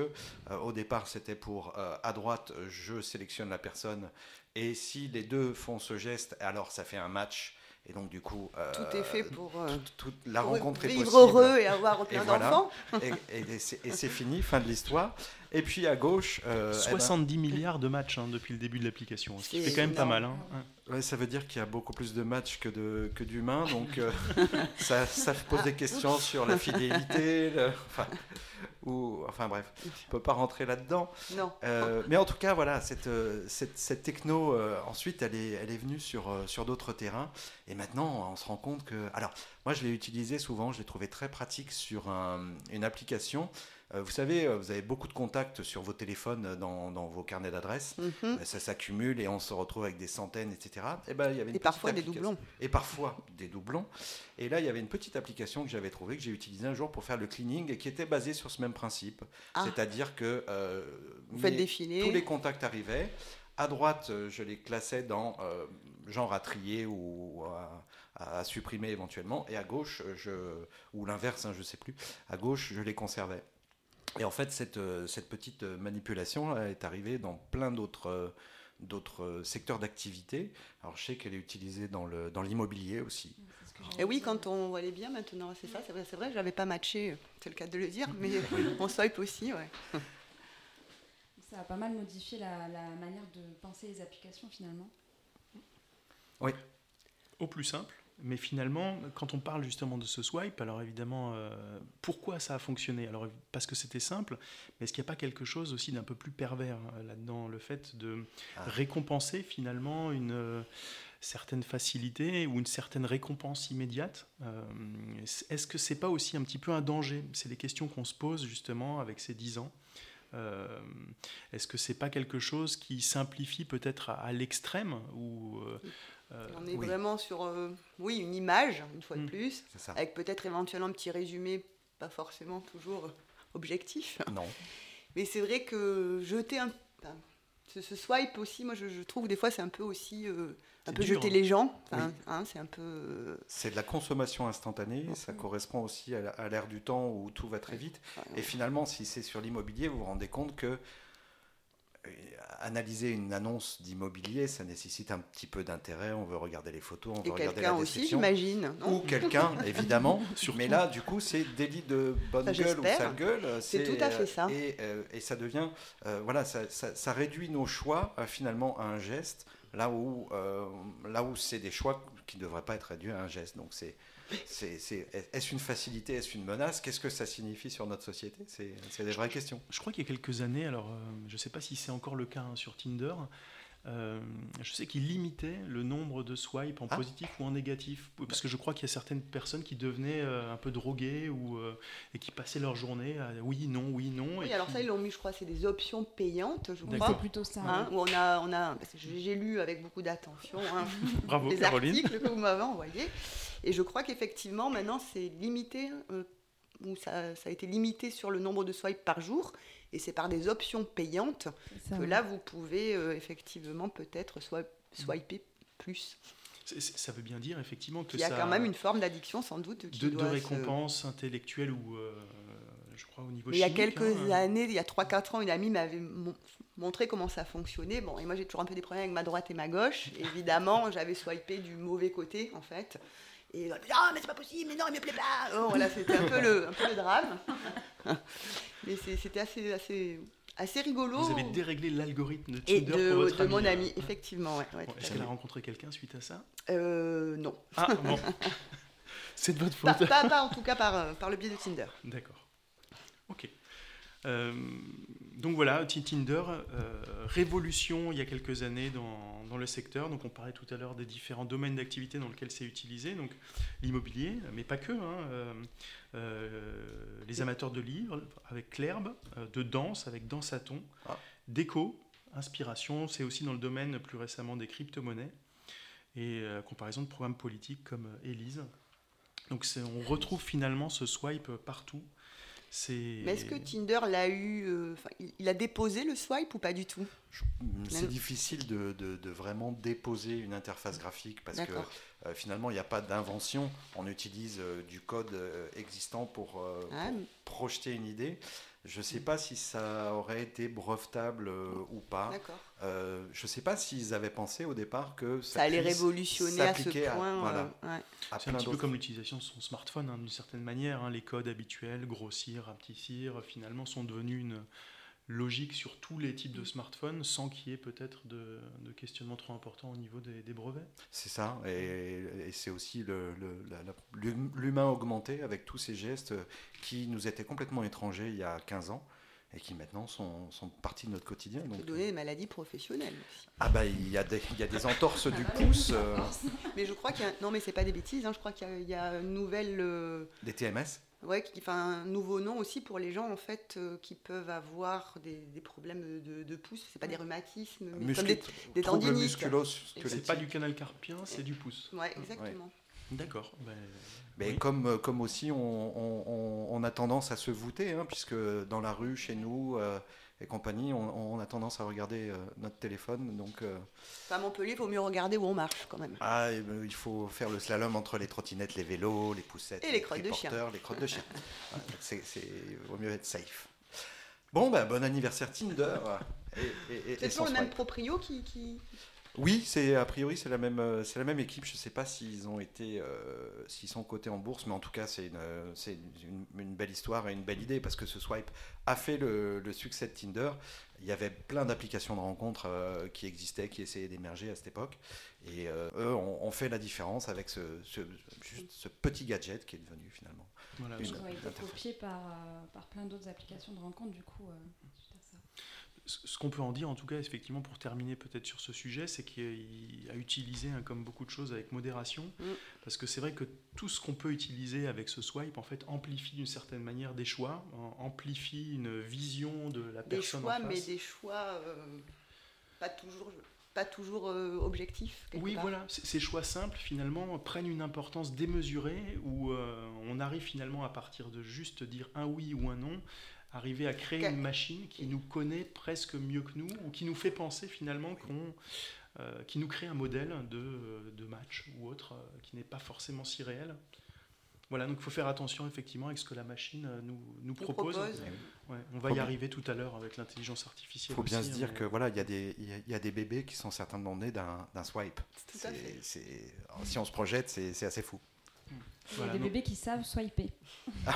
au départ c'était pour à droite je sélectionne la personne et si les deux font ce geste, alors ça fait un match. Et donc, du coup. Euh, tout est fait pour. Euh, toute la rencontre vivre est possible. heureux et avoir plein d'enfants. et, c'est fini, fin de l'histoire. Et puis à gauche. 70 euh, eh ben milliards de matchs hein, depuis le début de l'application, ce qui fait quand même pas mal. Hein. Ouais, ça veut dire qu'il y a beaucoup plus de matchs que, de, que d'humains, donc ça, ça, pose des questions sur la fidélité. enfin, ou, enfin bref, on ne peut pas rentrer là-dedans. Non. Euh, mais en tout cas, voilà, cette, euh, cette, cette techno, euh, ensuite, elle est, elle est venue sur, sur d'autres terrains. Et maintenant, on se rend compte que... Alors, moi, je l'ai utilisé souvent, je l'ai trouvé très pratique sur une application euh, vous savez, euh, vous avez beaucoup de contacts sur vos téléphones euh, dans, vos carnets d'adresses. Mhm. Ça s'accumule et on se retrouve avec des centaines, etc. Et, ben, il y avait et parfois des doublons. Et parfois des doublons. Et là, il y avait une petite application que j'avais trouvée, que j'ai utilisée un jour pour faire le cleaning et qui était basée sur ce même principe. Ah. C'est-à-dire que défiler. tous les contacts arrivaient. À droite, je les classais dans genre à trier ou à, supprimer éventuellement. Et à gauche, je, ou l'inverse, hein, je ne sais plus, à gauche, je les conservais. Et en fait, cette, euh, cette petite euh, manipulation est arrivée dans plein d'autres euh, d'autres secteurs d'activité. Alors je sais qu'elle est utilisée dans le dans l'immobilier aussi. Et oui, quand on voit les biens maintenant, c'est ça, c'est vrai, c'est vrai, je n'avais pas matché, c'est le cas de le dire, mais on swipe aussi, ouais. Ça a pas mal modifié la, la manière de penser les applications finalement. Oui. Au plus simple. Mais finalement, quand on parle justement de ce swipe, alors évidemment, euh, pourquoi ça a fonctionné? Alors parce que c'était simple, mais est-ce qu'il n'y a pas quelque chose aussi d'un peu plus pervers euh, là-dedans, le fait de ah. récompenser finalement une euh, certaine facilité ou une certaine récompense immédiate? Est-ce que c'est pas aussi un petit peu un danger? C'est des questions qu'on se pose justement avec ces 10 ans. Est-ce que c'est pas quelque chose qui simplifie peut-être à, l'extrême ou euh, on est vraiment sur euh, oui, une image, une fois de mm. plus, avec peut-être éventuellement un petit résumé, pas forcément toujours objectif. Non. Mais c'est vrai que jeter un. Ce, swipe aussi, moi je, trouve des fois c'est un peu aussi. Euh, un peu jeter les gens. Hein, c'est un peu. C'est de la consommation instantanée, ça correspond aussi à l'ère du temps où tout va très vite. Et finalement, si c'est sur l'immobilier, vous vous rendez compte que analyser une annonce d'immobilier, ça nécessite un petit peu d'intérêt. On veut regarder les photos, on veut regarder la description. aussi, j'imagine. Ou quelqu'un, évidemment. Mais là, du coup, c'est délit de bonne gueule ou sale gueule. C'est tout à fait ça. Et, euh, et ça devient, euh, voilà, ça, ça, réduit nos choix euh, finalement à un geste. là où, euh, là où c'est des choix qui ne devraient pas être réduits à un geste. Donc c'est, est-ce une facilité, est-ce une menace? Qu'est-ce que ça signifie sur notre société? C'est, des vraies questions. Je crois qu'il y a quelques années, alors euh, je ne sais pas si c'est encore le cas hein, sur Tinder, euh, je sais qu'il limitait le nombre de swipes en Ah. positif ou en négatif. Parce que je crois qu'il y a certaines personnes qui devenaient euh, un peu droguées ou, euh, et qui passaient leur journée à oui, non, oui, non. Oui, et alors ça, ils l'ont mis, je crois, c'est des options payantes, je Oui, D'accord. c'est crois. plutôt ça. Hein, où on a, on a, parce que j'ai lu avec beaucoup d'attention hein, Bravo, les Caroline. articles que vous m'avez envoyés, et je crois qu'effectivement maintenant c'est limité, euh, ou ça, ça a été limité sur le nombre de swipes par jour, et c'est par des options payantes que là vous pouvez euh, effectivement peut-être swi- swiper plus. Ça veut bien dire effectivement que Il y a ça quand même une forme d'addiction sans doute qui de, de doit se- récompense intellectuelle ou euh, je crois au niveau Mais il y a chimique, quelques hein. années, il y a 3-4 ans, une amie m'avait mon- montré comment ça fonctionnait. Bon, et moi j'ai toujours un peu des problèmes avec ma droite et ma gauche. Évidemment, j'avais swipé du mauvais côté en fait. Et ah mais c'est pas possible, mais non, il me plaît pas. Oh, voilà, c'était un peu le, un peu le drame. mais c'était assez, assez, assez rigolo. Vous avez déréglé l'algorithme de et Tinder de, pour votre de mon ami, euh. effectivement. Ouais, ouais, Bon, tout à Est-ce qu'elle a rencontré quelqu'un suite à ça? Euh, non. Ah bon, c'est de votre Pas, faute. pas- pas en tout cas par, euh, par le biais de Tinder. D'accord. Ok. Euh, donc voilà, Ti- Tinder, euh, révolution il y a quelques années dans, dans le secteur. Donc on parlait tout à l'heure des différents domaines d'activité dans lesquels c'est utilisé. Donc l'immobilier, mais pas que. hein, euh, les amateurs de livres avec Clerbe, de danse avec Dansaton, Ah. déco, inspiration. C'est aussi dans le domaine plus récemment des crypto-monnaies et comparaison de programmes politiques comme Elise. Donc on retrouve finalement ce swipe partout. Mais est-ce que Tinder l'a eu. euh, il, a déposé le swipe ou pas du tout? C'est difficile de, de- de vraiment déposer une interface graphique parce que euh, finalement il n'y a pas d'invention. On utilise euh, du code euh, existant pour, Ah, pour projeter une idée. Je ne sais pas si ça aurait été brevetable euh, ou pas. D'accord. Euh, je ne sais pas s'ils avaient pensé au départ que ça, Ça allait révolutionner à ce s'appliquer à- point. voilà. euh, ouais. C'est un petit peu comme l'utilisation de son smartphone, hein, d'une certaine manière. hein. Les codes habituels, grossir, rapetissir, finalement sont devenus une logique sur tous les types de smartphones sans qu'il y ait peut-être de, de questionnement trop important au niveau des, des brevets. C'est ça, et, et c'est aussi l'humain augmenté avec tous ces gestes qui nous étaient complètement étrangers il y a 15 ans et qui maintenant sont, sont partie de notre quotidien. Ça peut Donc, donner des maladies professionnelles aussi. ah bah il y a des, il y a des entorses du pouce, euh, Mais je crois qu'il y a. Non, mais c'est pas des bêtises. hein, Je crois qu'il y a- il y, a une nouvelle. euh, des TMS. Ouais, qui, enfin, un nouveau nom aussi pour les gens en fait euh, qui peuvent avoir des, des problèmes de, de pouce. C'est pas des rhumatismes, mais muscu- comme des, des tendinites. C'est pas du canal carpien, c'est du pouce. Ouais, exactement. D'accord. ben, Mais oui. comme, comme aussi on, on- on- on a tendance à se voûter, hein, puisque dans la rue, chez nous euh, et compagnie, on, on a tendance à regarder euh, notre téléphone. Donc euh, à Montpellier, il vaut mieux regarder où on marche quand même. Ah, et ben, il faut faire le slalom entre les trottinettes, les vélos, les poussettes, Et les crottes de chien. les crottes de chien. C'est, c'est- vaut mieux être safe. Bon, ben, bon anniversaire Tinder. Et, et- et- C'est toujours le même proprio qui. qui... Oui, c'est a priori c'est la même euh, c'est la même équipe. Je ne sais pas s'ils ont été euh, s'ils sont cotés en bourse, mais en tout cas c'est une euh, c'est une, une belle histoire et une belle idée parce que ce swipe a fait le, le succès de Tinder. Il y avait plein d'applications de rencontres euh, qui existaient, qui essayaient d'émerger à cette époque, et euh, eux ont, fait la différence avec ce, ce, juste ce petit gadget qui est devenu finalement. Voilà, Une- Qui ont été copiés par, par plein d'autres applications de rencontre, du coup, euh, suite à ça. Ce qu'on peut en dire, en tout cas, effectivement, pour terminer peut-être sur ce sujet, c'est qu'il a utilisé, hein, comme beaucoup de choses, avec modération. Mm. Parce que c'est vrai que tout ce qu'on peut utiliser avec ce swipe, en fait, amplifie d'une certaine manière des choix, amplifie une vision de la Des personne choix, en mais des choix euh, pas toujours, pas toujours euh, Oui, part. voilà, ces choix simples, finalement, prennent une importance démesurée, où euh, on arrive finalement à partir de juste dire un oui ou un non, arriver à créer une machine qui nous connaît presque mieux que nous, ou qui nous fait penser finalement qu'on... euh, qui nous crée un modèle de, de match ou autre euh, qui n'est pas forcément si réel. Voilà, donc il faut faire attention effectivement avec ce que la machine euh, nous, nous propose. propose. Ouais, on va Faut y arriver tout à l'heure avec l'intelligence Il artificielle. faut bien aussi, se dire hein, que voilà, il y, a des- il y a- il y a des bébés qui sont certainement nés d'un d'un swipe. Tout à fait. si on se projette, c'est c'est assez fou. Il Voilà, y a des donc- bébés qui savent swiper. ah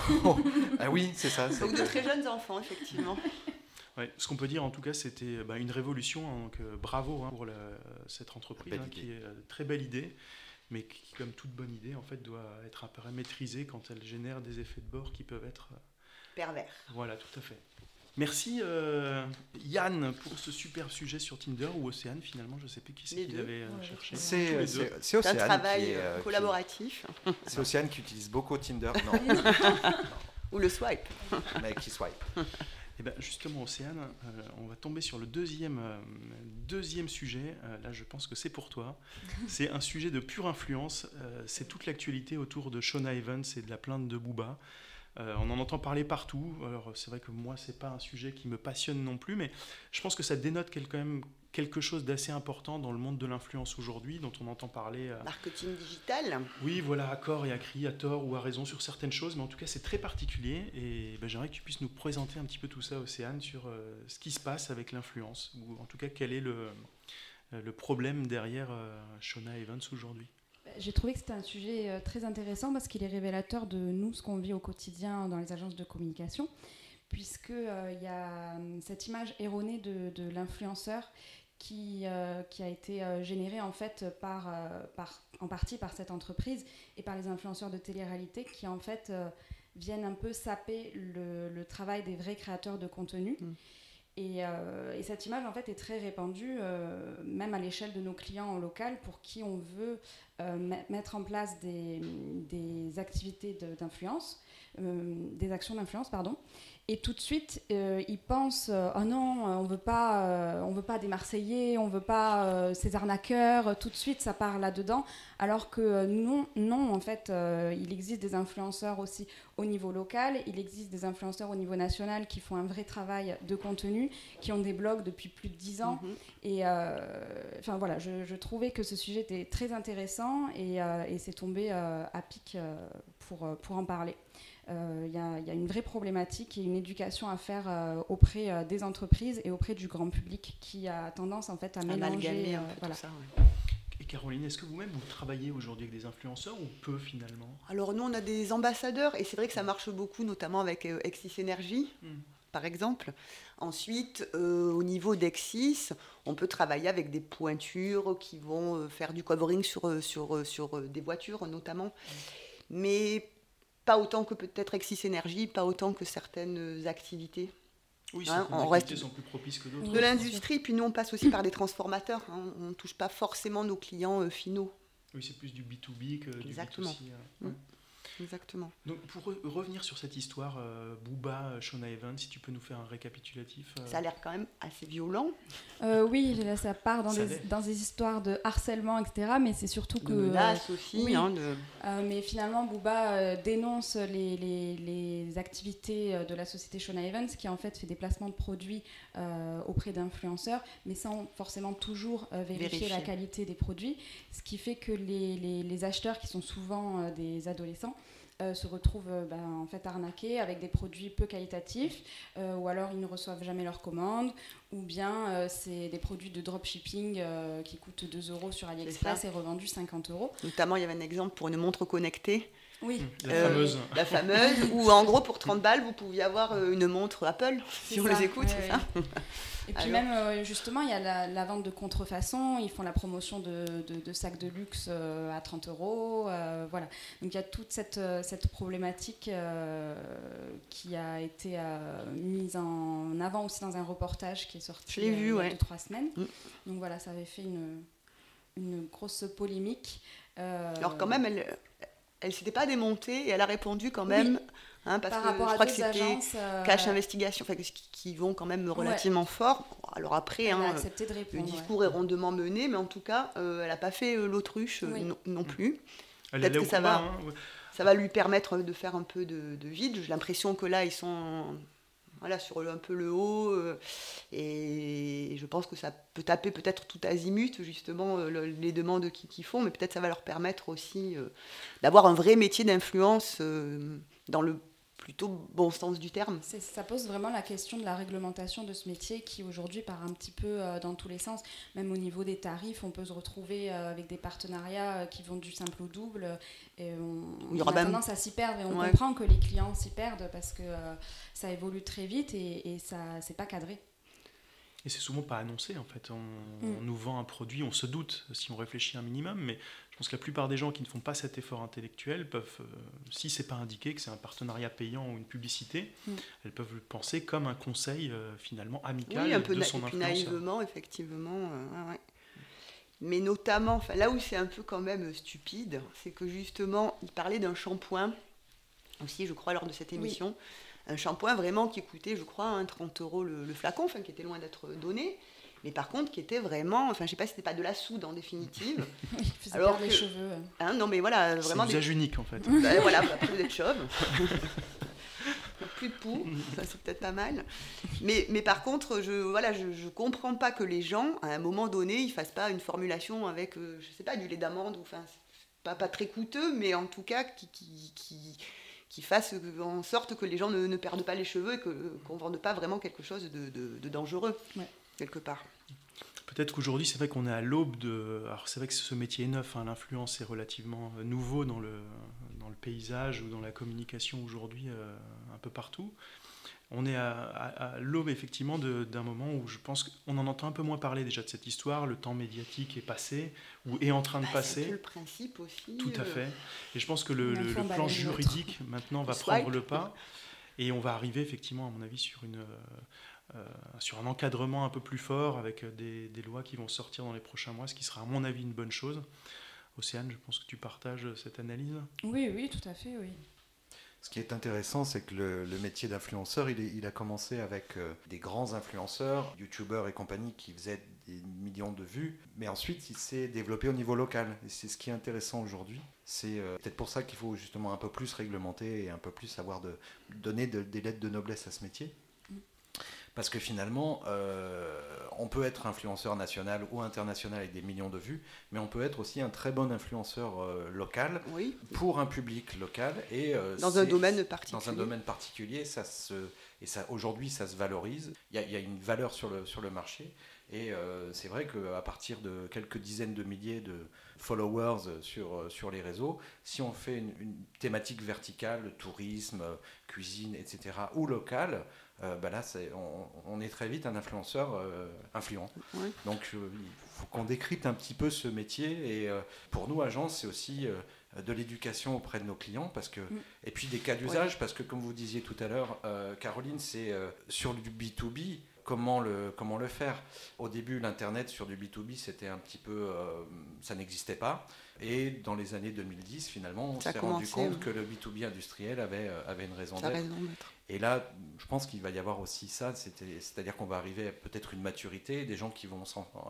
oui, c'est ça. Donc de très jeunes enfants, effectivement. Ouais, ce qu'on peut dire en tout cas, c'était bah, une révolution. hein, donc euh, bravo hein, pour la- cette entreprise hein, qui est euh, très belle idée, mais qui, comme toute bonne idée, en fait, doit être un peu maîtrisée quand elle génère des effets de bord qui peuvent être. euh, Pervers. voilà, tout à fait. Merci euh, Yann pour ce super sujet sur Tinder ou Océane finalement, je ne sais plus qui c'est qui l'avait Ouais, cherché. C'est C'est un Océane, travail qui est, collaboratif. c'est Océane qui utilise beaucoup Tinder. Non, Ou le swipe. mais qui swipe. Eh ben, justement, Océane, euh, on va tomber sur le deuxième, euh, deuxième sujet. Euh, là, je pense que c'est pour toi. C'est un sujet de pure influence. Euh, c'est toute l'actualité autour de Shona Evans et de la plainte de Booba. Euh, on en entend parler partout. Alors, c'est vrai que moi, c'est pas un sujet qui me passionne non plus, mais je pense que ça dénote quand même quelque chose d'assez important dans le monde de l'influence aujourd'hui, dont on entend parler. euh, Marketing digital. oui, voilà, à corps et à cri, à tort ou à raison sur certaines choses, mais en tout cas c'est très particulier et ben, j'aimerais que tu puisses nous présenter un petit peu tout ça, Océane, sur euh, ce qui se passe avec l'influence, ou en tout cas quel est le, le problème derrière Shona Evans aujourd'hui. J'ai trouvé que c'était un sujet euh, très intéressant parce qu'il est révélateur de nous, ce qu'on vit au quotidien dans les agences de communication, puisque euh, y a hum, cette image erronée de, l'influenceur qui, euh, qui a été euh, générée en fait par, par, en partie par cette entreprise et par les influenceurs de télé-réalité qui en fait viennent un peu saper le, le travail des vrais créateurs de contenu. Mm. Et, euh, et cette image en fait est très répandue, euh, même à l'échelle de nos clients en pour qui on veut euh, me- mettre en place des, activités d'influence, des actions d'influence, pardon. Et tout de suite, euh, ils pensent euh, oh non, on veut pas, euh, on veut pas des Marseillais, on veut pas ces arnaqueurs. Tout de suite, ça part là-dedans. Alors que non, non, en fait, il existe des influenceurs aussi au niveau local. Il existe des influenceurs au niveau national qui font un vrai travail de contenu, qui ont des blogs depuis plus de 10 ans. Mhm. Et enfin voilà, je, je trouvais que ce sujet était très intéressant et, et c'est tombé à pic pour, pour en parler. Euh, Il y, a- il y a une vraie problématique et une éducation à faire euh, auprès euh, des entreprises et auprès du grand public qui a tendance en fait à mélanger. Voilà. tout ça. ouais. Et Caroline, est-ce que vous-même vous travaillez aujourd'hui avec des influenceurs ou peu finalement? Alors nous, on a des ambassadeurs et c'est vrai que ça marche beaucoup, notamment avec euh, Exis Energy, Mm. par exemple. Ensuite, euh, au niveau d'Exis, on peut travailler avec des pointures qui vont faire du covering sur, sur, sur des voitures notamment. Mais pas autant que peut-être Exis Energy, pas autant que certaines activités Oui, Hein, certaines on activités reste- sont plus propices que d'autres. De l'industrie. Puis nous, on passe aussi par des transformateurs. hein. On ne touche pas forcément nos clients euh, finaux. Oui, c'est plus du B2B que du Exactement. B2C. euh, Mm. Exactement. Donc pour re- revenir sur cette histoire, euh, Booba, euh, Shona Evans, si tu peux nous faire un récapitulatif. euh, Ça a l'air quand même assez violent. Euh, oui, là, ça part dans Ça des, dans des histoires de harcèlement, etc. Mais c'est surtout De que. menaces aussi. oui. hein, de- Euh, mais finalement, Booba euh, dénonce les, les- les activités de la société Shona Evans, qui en fait fait des placements de produits euh, auprès d'influenceurs, mais sans forcément toujours euh, vérifier, Vérifier. la qualité des produits. Ce qui fait que les, les- les acheteurs, qui sont souvent euh, des adolescents, euh, se retrouvent euh, ben, en fait arnaqués avec des produits peu qualitatifs, euh, ou alors ils ne reçoivent jamais leurs commandes, ou bien euh, c'est des produits de dropshipping euh, qui coûtent 2 euros sur AliExpress et revendus 50 euros. Notamment, il y avait un exemple pour une montre connectée, Oui, La Euh, fameuse. la fameuse, où en gros, pour 30 balles, vous pouviez avoir euh, une montre Apple, si on ça, les écoute, ouais, c'est ouais. Et puis Alors même, euh, justement, il y a la, la vente de contrefaçon, ils font la promotion de, de- de sacs de luxe euh, à 30 euros, euh, voilà. Donc il y a toute cette, cette problématique euh, qui a été euh, mise en avant aussi dans un reportage qui est sorti vu, il y a ouais. deux, trois semaines. Mm. Donc voilà, ça avait fait une, une grosse polémique. Alors quand même, elle elle s'était pas démontée et elle a répondu quand même, hein, parce par que rapport je à crois que c'était agences, euh, Cash Investigation, enfin, qui, qui vont quand même relativement fort. Alors après, hein, le répondre. ouais. discours est rondement mené, mais en tout cas, euh, elle n'a pas fait euh, l'autruche euh, Oui. non, non plus. Peut-être que ça combat, va. hein, ouais. Ça va lui permettre de faire un peu de, de vide. J'ai l'impression que là, ils sont voilà, sur le- un peu le haut. euh, et je pense que ça peut taper peut-être tout azimut, justement, euh, le- les demandes qu'ils font. Mais peut-être ça va leur permettre aussi euh, d'avoir un vrai métier d'influence euh, dans le plutôt bon sens du terme. Ça pose vraiment la question de la réglementation de ce métier qui aujourd'hui part un petit peu euh, dans tous les sens. Même au niveau des tarifs, on peut se retrouver euh, avec des partenariats euh, qui vont du simple au double. Et on, Il on aura a même- tendance à s'y perdre et on Ouais. comprend que les clients s'y perdent parce que euh, ça évolue très vite et, et ça c'est pas cadré. Et c'est souvent pas annoncé en fait. On, Mm. on nous vend un produit, on se doute si on réfléchit un minimum, mais pense que la plupart des gens qui ne font pas cet effort intellectuel peuvent, euh, si c'est pas indiqué que c'est un partenariat payant ou une publicité, Mm. elles peuvent le penser comme un conseil euh, finalement amical Oui, un peu de son et puis naïvement, effectivement. euh, ouais, ouais. Mais notamment, enfin, là où c'est un peu quand même stupide, c'est que justement, il parlait d'un shampoing, aussi, je crois, lors de cette Oui. émission. Un shampoing vraiment qui coûtait, je crois, hein, 30 euros le, le flacon, enfin, qui était loin d'être donné. Mais par contre, qui était vraiment, enfin, je sais pas si c'était pas de la soude en définitive. Il faisait Alors les cheveux. Hein, non, mais voilà, C'est vraiment. des- usage unique en fait. Bah, voilà, après vous êtes chauve. Plus de poux, ça c'est peut-être pas mal. Mais, mais par contre, je voilà, je, je comprends pas que les gens, à un moment donné, ils fassent pas une formulation avec, euh, je sais pas, du lait d'amande, ou enfin, pas, pas très coûteux, mais en tout cas qui, qui, qui, qui fasse en sorte que les gens ne, ne perdent pas les cheveux et qu'on vende pas vraiment quelque chose de, de- de dangereux, Ouais. Quelque part. Peut-être qu'aujourd'hui, c'est vrai qu'on est à l'aube de. Alors, c'est vrai que ce métier est neuf, hein, l'influence est relativement euh, nouveau dans le, dans le paysage ou dans la communication aujourd'hui, euh, un peu partout. On est à, à- à l'aube, effectivement, d'un moment où je pense qu'on en entend un peu moins parler déjà de cette histoire. Le temps médiatique est passé, ou est en train de Bah, c'est passer. le principe aussi. Tout à euh, fait. Et je pense que le, plan juridique, maintenant, va prendre le pas. Et on va arriver, effectivement, à mon avis, sur, une, euh, sur un encadrement un peu plus fort, avec euh, des, des lois qui vont sortir dans les prochains mois, ce qui sera, à mon avis, une bonne chose. Océane, je pense que tu partages cette analyse? Oui, oui, tout à fait, oui. Ce qui est intéressant, c'est que le, le métier d'influenceur, il, a commencé avec euh, des grands influenceurs, youtubeurs et compagnie qui faisaient des millions de vues, mais ensuite il s'est développé au niveau local. Et c'est ce qui est intéressant aujourd'hui. C'est euh, peut-être pour ça qu'il faut justement un peu plus réglementer et un peu plus savoir de, donner de- des lettres de noblesse à ce métier. Parce que finalement, euh, on peut être influenceur national ou international avec des millions de vues, mais on peut être aussi un très bon influenceur euh, local Oui, pour un public local et euh, dans un domaine particulier. dans un domaine particulier ça se et ça aujourd'hui ça se valorise il y a, il y a une valeur sur le sur le marché et c'est vrai qu'à partir de quelques dizaines de milliers de followers sur sur les réseaux si on fait une, une thématique verticale tourisme cuisine etc ou locale euh, bah là c'est- on, on est très vite un influenceur euh, influent. Donc euh, il faut qu'on décrypte un petit peu ce métier. Et pour nous agence c'est aussi de l'éducation auprès de nos clients parce que Mm. et puis des cas d'usage parce que comme vous disiez tout à l'heure Caroline c'est sur du B2B comment le comment le faire? Au début l'internet sur du B2B c'était un petit peu ça n'existait pas. Et dans les années 2010 finalement on s'est rendu compte ouais. que le B2B industriel avait avait une raison d'être. Et là, je pense qu'il va y avoir aussi ça, c'est-à-dire qu'on va arriver à peut-être une maturité, des gens qui vont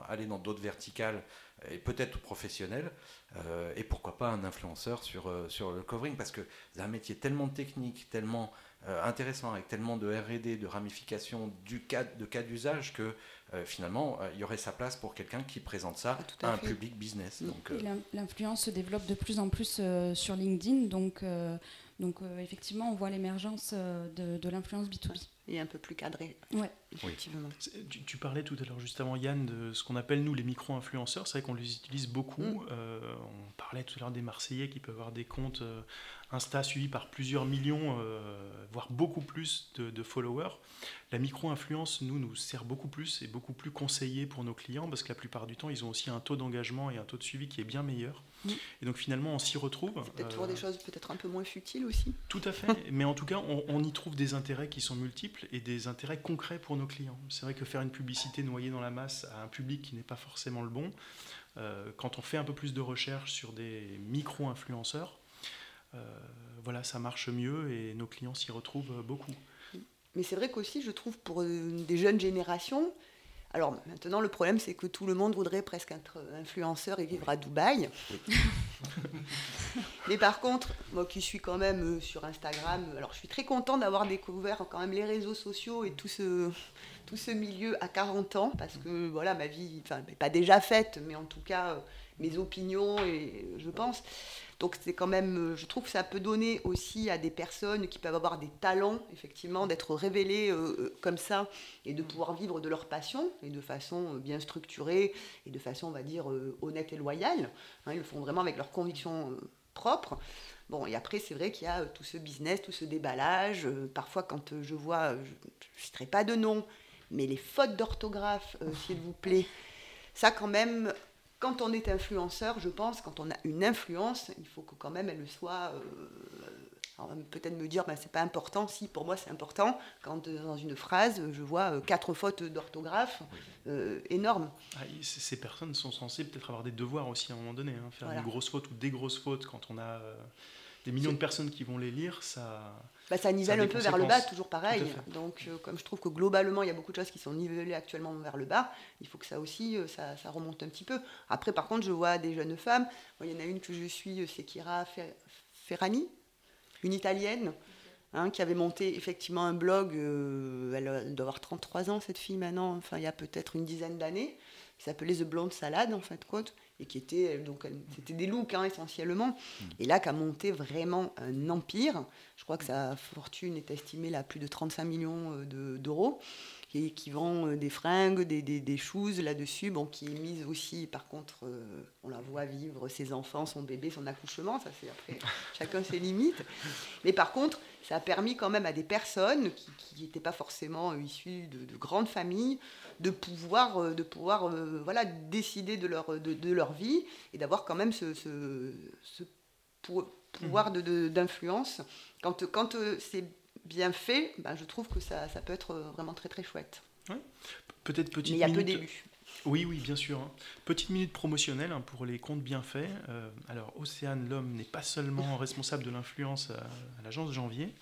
aller dans d'autres verticales et peut-être professionnels, euh, et pourquoi pas un influenceur sur, euh, sur le covering, parce que c'est un métier tellement technique, tellement euh, intéressant, avec tellement de R&D, de ramifications, du cas, de cas d'usage, que euh, finalement, il y aurait sa place pour quelqu'un qui présente ça Ah, à, à un public business. L'influence se développe de plus en plus sur LinkedIn, donc, donc euh, effectivement, on voit l'émergence euh, de, de l'influence B2B. Et un peu plus cadré, Ouais. effectivement. Tu, tu parlais tout à l'heure juste avant Yann de ce qu'on appelle nous les micro-influenceurs. C'est vrai qu'on les utilise beaucoup. Mm. Euh, on parlait tout à l'heure des Marseillais qui peuvent avoir des comptes Insta suivis par plusieurs millions, euh, voire beaucoup plus de, de followers. La micro-influence, nous, nous sert beaucoup plus et beaucoup plus conseillé pour nos clients parce que la plupart du temps, ils ont aussi un taux d'engagement et un taux de suivi qui est bien meilleur. Mm. Et donc finalement, on s'y retrouve. C'est peut-être Euh, toujours des choses peut-être un peu moins futiles aussi. tout à fait, mais en tout cas, on, on y trouve des intérêts qui sont multiples et des intérêts concrets pour nos clients. C'est vrai que faire une publicité noyée dans la masse à un public qui n'est pas forcément le bon, euh, quand on fait un peu plus de recherche sur des micro-influenceurs, euh, voilà, ça marche mieux et nos clients s'y retrouvent beaucoup. Mais c'est vrai qu'aussi, je trouve, pour euh, des jeunes générations, alors maintenant, le problème, c'est que tout le monde voudrait presque être influenceur et vivre à Dubaï. Mais par contre, moi qui suis quand même euh, sur Instagram, alors je suis très contente d'avoir découvert quand même les réseaux sociaux et tout ce, tout ce milieu à 40 ans, parce que voilà, ma vie, enfin, n'est pas déjà faite, mais en tout cas, euh, mes opinions, et je pense. Donc c'est quand même, euh, je trouve que ça peut donner aussi à des personnes qui peuvent avoir des talents, effectivement, d'être révélées euh, euh, comme ça et de pouvoir vivre de leur passion et de façon bien structurée et de façon, on va dire, honnête et loyale. Hein, ils le font vraiment avec leurs convictions euh, propres. Bon, et après, c'est vrai qu'il y a tout ce business, tout ce déballage. Parfois, quand je vois, je ne citerai pas de nom, Mais les fautes d'orthographe, s'il vous plaît, ça quand même, quand on est influenceur, je pense, quand on a une influence, il faut que quand même elle soit. Euh, peut-être me dire, ben, c'est pas important. Si, pour moi, c'est important. Quand euh, dans une phrase, je vois euh, quatre fautes d'orthographe énormes. Ah, ces personnes sont censées peut-être avoir des devoirs aussi à un moment donné. Hein, faire une grosse faute ou des grosses fautes quand on a des millions de personnes qui vont les lire, ça. Bah, ça nivelle un peu vers le bas, toujours pareil. Donc, euh, comme je trouve que globalement, il y a beaucoup de choses qui sont nivelées actuellement vers le bas, il faut que ça aussi, euh, ça, remonte un petit peu. Après, par contre, je vois des jeunes femmes. il y en a une que je suis, euh, c'est Kira Ferrani, une italienne. Hein, qui avait monté effectivement un blog, elle doit avoir 33 ans cette fille maintenant, enfin il y a peut-être une dizaine d'années, qui s'appelait The Blonde Salade en fait, quoi et qui était donc c'était des looks hein, essentiellement hmm. et là qui a monté vraiment un empire je crois que sa fortune est estimée à plus de 35 millions euh, d'euros et qui vend euh, des fringues, des, des, des choses là-dessus, bon, qui est mise aussi, par contre, euh, on la voit vivre ses enfants, son bébé, son accouchement, ça c'est après, chacun ses limites. Mais par contre, ça a permis quand même à des personnes qui n'étaient pas forcément issues de, de, grandes familles de pouvoir, euh, de pouvoir euh, voilà, décider de leur, de, leur vie et d'avoir quand même ce, ce, pouvoir mhm. d'influence. Quand, quand euh, c'est bien fait, ben, je trouve que ça, ça, peut être vraiment très très chouette. Peut-être petite Mais il y a peu d'élus. Oui, oui, bien sûr. Hein. Petite minute promotionnelle hein, pour les comptes bien faits. alors, Océane L'Homme n'est pas seulement responsable de l'influence à, à l'agence Janvier,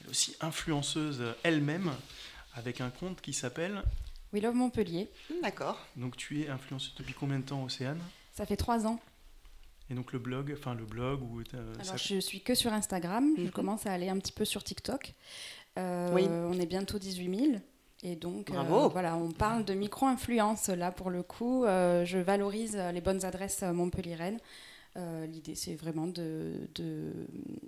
elle est aussi influenceuse elle-même avec un compte qui s'appelle We Love Montpellier. D'accord. Donc tu es influenceuse depuis combien de temps, Océane? Ça fait trois ans. Et donc le blog, enfin le blog ou Alors je suis que sur Instagram. Je mhm. commence à aller un petit peu sur TikTok. Euh, oui. On est bientôt 18 000. Et donc, euh, voilà, on parle de micro-influence là pour le coup. Euh, je valorise les bonnes adresses montpelliéraines. Euh, l'idée, c'est vraiment de,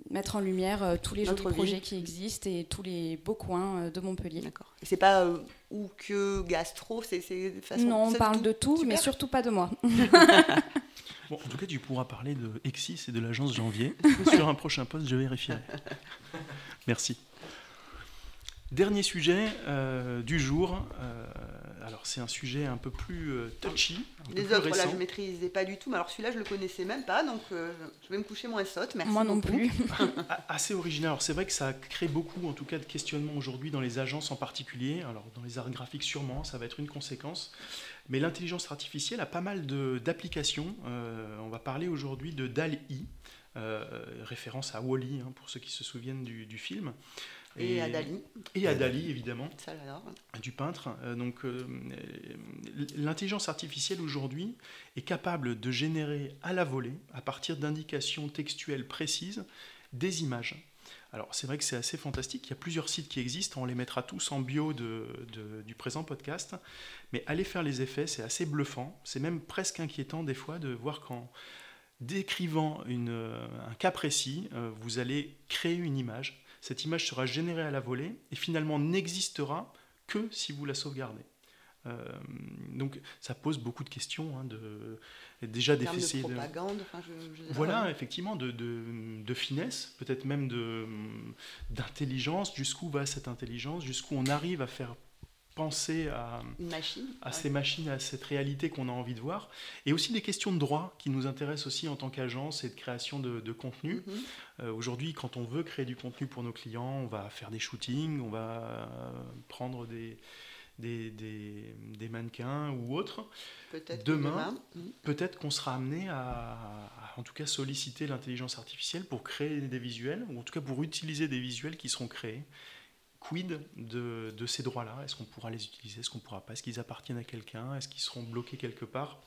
mettre en lumière euh, tous les autres projets qui existent et tous les beaux coins euh, de Montpellier. D'accord. Et c'est pas ou que gastro, c'est façon. Non, on parle de tout, mais surtout pas de moi. bon, en tout cas, tu pourras parler de Exis et de l'agence Janvier. Sur un prochain poste, je vérifierai. Merci. Dernier sujet du jour alors c'est un sujet un peu plus euh, touchy. Les autres, là, je ne maîtrisais pas du tout, mais alors celui-là, je ne le connaissais même pas, donc euh, je vais me coucher moins sotte. Merci. Moi non plus. Assez original. Alors c'est vrai que ça crée beaucoup, en tout cas, de questionnements aujourd'hui dans les agences en particulier. Alors dans les arts graphiques, sûrement, ça va être une conséquence. Mais l'intelligence artificielle a pas mal d'applications. Euh, on va parler aujourd'hui de DAL-I, référence à Wally, hein, pour ceux qui se souviennent du film. Et, à Dali. Et à Dali, évidemment. Du peintre. Euh, donc, euh, l'intelligence artificielle aujourd'hui est capable de générer à la volée, à partir d'indications textuelles précises, des images. Alors, c'est vrai que c'est assez fantastique. Il y a plusieurs sites qui existent. On les mettra tous en bio du présent podcast. Mais aller faire les effets, c'est assez bluffant. C'est même presque inquiétant des fois de voir qu'en décrivant un cas précis, euh, vous allez créer une image cette image sera générée à la volée et finalement n'existera que si vous la sauvegardez. Euh, donc ça pose beaucoup de questions, hein, déjà d'effet de propagande. voilà, effectivement, de, de finesse, peut-être même d'intelligence. Jusqu'où va cette intelligence Jusqu'où on arrive à faire penser à, à ces machines, à cette réalité qu'on a envie de voir. Et aussi des questions de droit qui nous intéressent aussi en tant qu'agence et de création de, contenu. Mhm. Euh, aujourd'hui, quand on veut créer du contenu pour nos clients, on va faire des shootings, on va euh, prendre des, des, des, mannequins ou autres. Peut-être demain, peut-être qu'on sera amené à, à, en tout cas, solliciter l'intelligence artificielle pour créer des visuels, ou en tout cas pour utiliser des visuels qui seront créés. Quid de, ces droits-là? Est-ce qu'on pourra les utiliser? Est-ce qu'on ne pourra pas? Est-ce qu'ils appartiennent à quelqu'un? Est-ce qu'ils seront bloqués quelque part?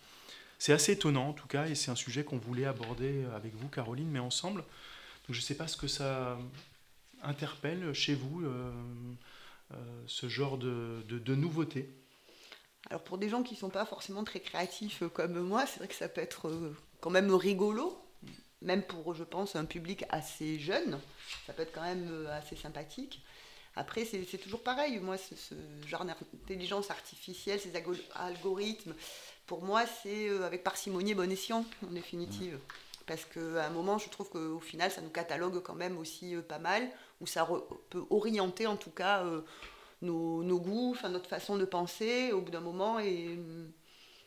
C'est assez étonnant en tout cas, et c'est un sujet qu'on voulait aborder avec vous, Caroline, mais ensemble. Donc, je ne sais pas ce que ça interpelle chez vous, euh, ce genre de, de, nouveautés. Alors pour des gens qui ne sont pas forcément très créatifs comme moi, c'est vrai que ça peut être euh, quand même rigolo, même pour, je pense, un public assez jeune, ça peut être quand même assez sympathique. Après, c'est toujours pareil. Moi, ce, genre d'intelligence artificielle, ces algorithmes, pour moi, c'est euh, avec parcimonie et bon escient, en définitive. Parce qu'à un moment, je trouve qu'au final, ça nous catalogue quand même aussi euh, pas mal, ou ça peut orienter en tout cas euh, nos, nos goûts, enfin, notre façon de penser, au bout d'un moment, et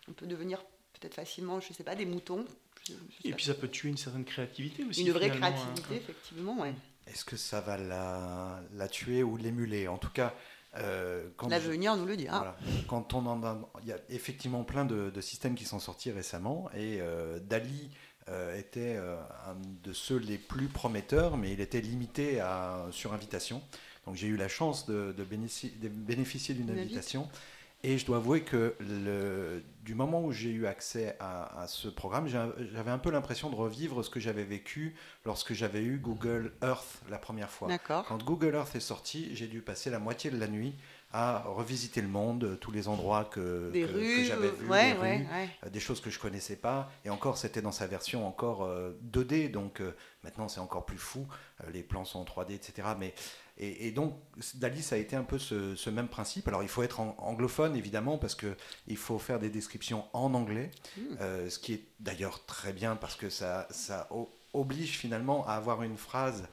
on peut devenir peut-être facilement, je sais pas, des moutons. Je- je sais Et puis ça peut tuer une certaine créativité aussi. une vraie finalement, créativité, hein. effectivement, ouais. Est-ce que ça va la, la tuer ou l'émuler? En tout cas, euh, L'avenir nous le dira. Voilà. Quand on en a, il y a effectivement plein de, de systèmes qui sont sortis récemment et euh, Dali euh, était euh, un de ceux les plus prometteurs, mais il était limité à, sur invitation. Donc j'ai eu la chance de, de bénéficier, d'une invitation. Et je dois avouer que le, du moment où j'ai eu accès à, à ce programme, j'avais un peu l'impression de revivre ce que j'avais vécu lorsque j'avais eu Google Earth la première fois. D'accord. Quand Google Earth est sorti, j'ai dû passer la moitié de la nuit à revisiter le monde, euh, tous les endroits que, j'avais vus, ouais, des ouais, euh, des choses que je connaissais pas. Et encore, c'était dans sa version encore euh, 2D, donc euh, maintenant c'est encore plus fou. Les plans sont en 3D, etc. Mais et, et donc Dali, ça a été un peu ce, ce même principe. Alors il faut être en- anglophone évidemment parce que il faut faire des descriptions en anglais, Hmm. euh, ce qui est d'ailleurs très bien parce que ça, ça oblige finalement à avoir une phrase.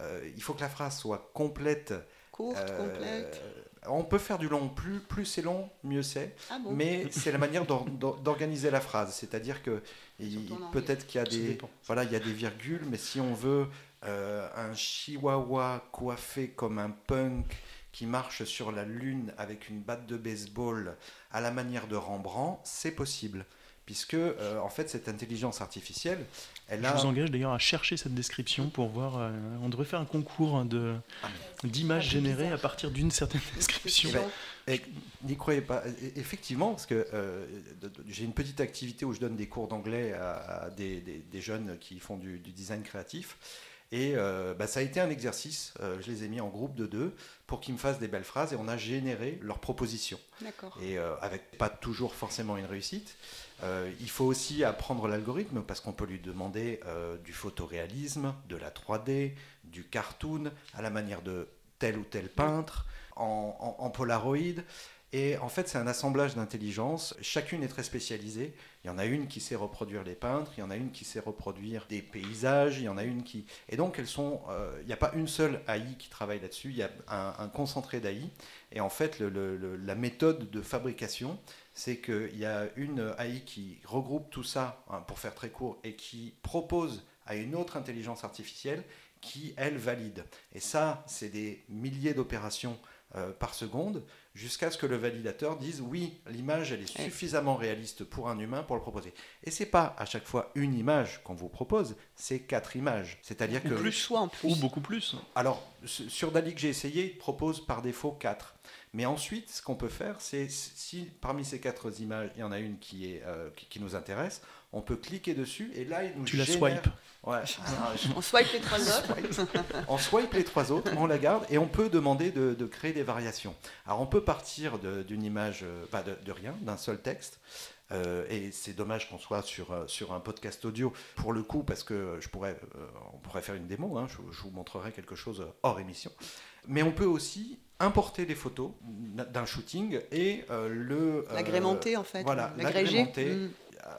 euh, il faut que la phrase soit complète. Courte, euh, complète. On peut faire du long, plus, plus c'est long, mieux c'est. Ah bon? Mais c'est la manière d'or- d'or- d'organiser la phrase. C'est-à-dire que peut-être qu'il y a des, voilà, il y a des virgules, mais si on veut euh, un chihuahua coiffé comme un punk qui marche sur la lune avec une batte de baseball à la manière de Rembrandt, c'est possible. Puisque, euh, en fait, cette intelligence artificielle, elle Je a... vous engage d'ailleurs à chercher cette description pour voir. euh, on devrait faire un concours de Ah, d'images Ah, générées à partir d'une certaine description. Eh ben, Et N'y croyez pas. E- Effectivement, parce que euh, j'ai une petite activité où je donne des cours d'anglais à, à des, des- des jeunes qui font du, du design créatif. Et euh, bah, ça a été un exercice. Euh, je les ai mis en groupe de deux pour qu'ils me fassent des belles phrases et on a généré leurs propositions. D'accord. Et euh, avec pas toujours forcément une réussite. Euh, il faut aussi apprendre l'algorithme parce qu'on peut lui demander euh, du photoréalisme, de la 3D, du cartoon, à la manière de tel ou tel peintre, en, en- Polaroid. Et en fait, c'est un assemblage d'intelligence. Chacune est très spécialisée. Il y en a une qui sait reproduire les peintres, il y en a une qui sait reproduire des paysages, il y en a une qui. Et donc, elles sont. euh, il n'y a pas une seule AI qui travaille là-dessus. Il y a un, concentré d'AI. Et en fait, la méthode de fabrication, c'est qu'il y a une AI qui regroupe tout ça, hein, pour faire très court, et qui propose à une autre intelligence artificielle qui, elle, valide. Et ça, c'est des milliers d'opérations euh, par seconde, jusqu'à ce que le validateur dise oui, l'image, elle est suffisamment réaliste pour un humain pour le proposer. Et c'est pas à chaque fois une image qu'on vous propose, c'est quatre images. C'est-à-dire que Le choix en plus. Ou beaucoup plus. alors, su- sur Dali que j'ai essayé, il propose par défaut 4. Mais ensuite, ce qu'on peut faire, c'est si parmi ces quatre images, il y en a une qui, est, euh, qui, qui nous intéresse, on peut cliquer dessus et là, il nous Tu la swipes. Ouais. On swipe les trois autres. on swipe les trois autres, on la garde et on peut demander de, de créer des variations. Alors on peut partir d'une image, euh, enfin de, de rien, d'un seul texte. Euh, et c'est dommage qu'on soit sur, sur un podcast audio pour le coup parce que je pourrais, euh, on pourrait faire une démo, hein, je, je vous montrerai quelque chose hors émission. Mais on peut aussi importer des photos d'un shooting et euh, le... euh, L'agrémenter en fait. voilà, l'agrémenter. Mm.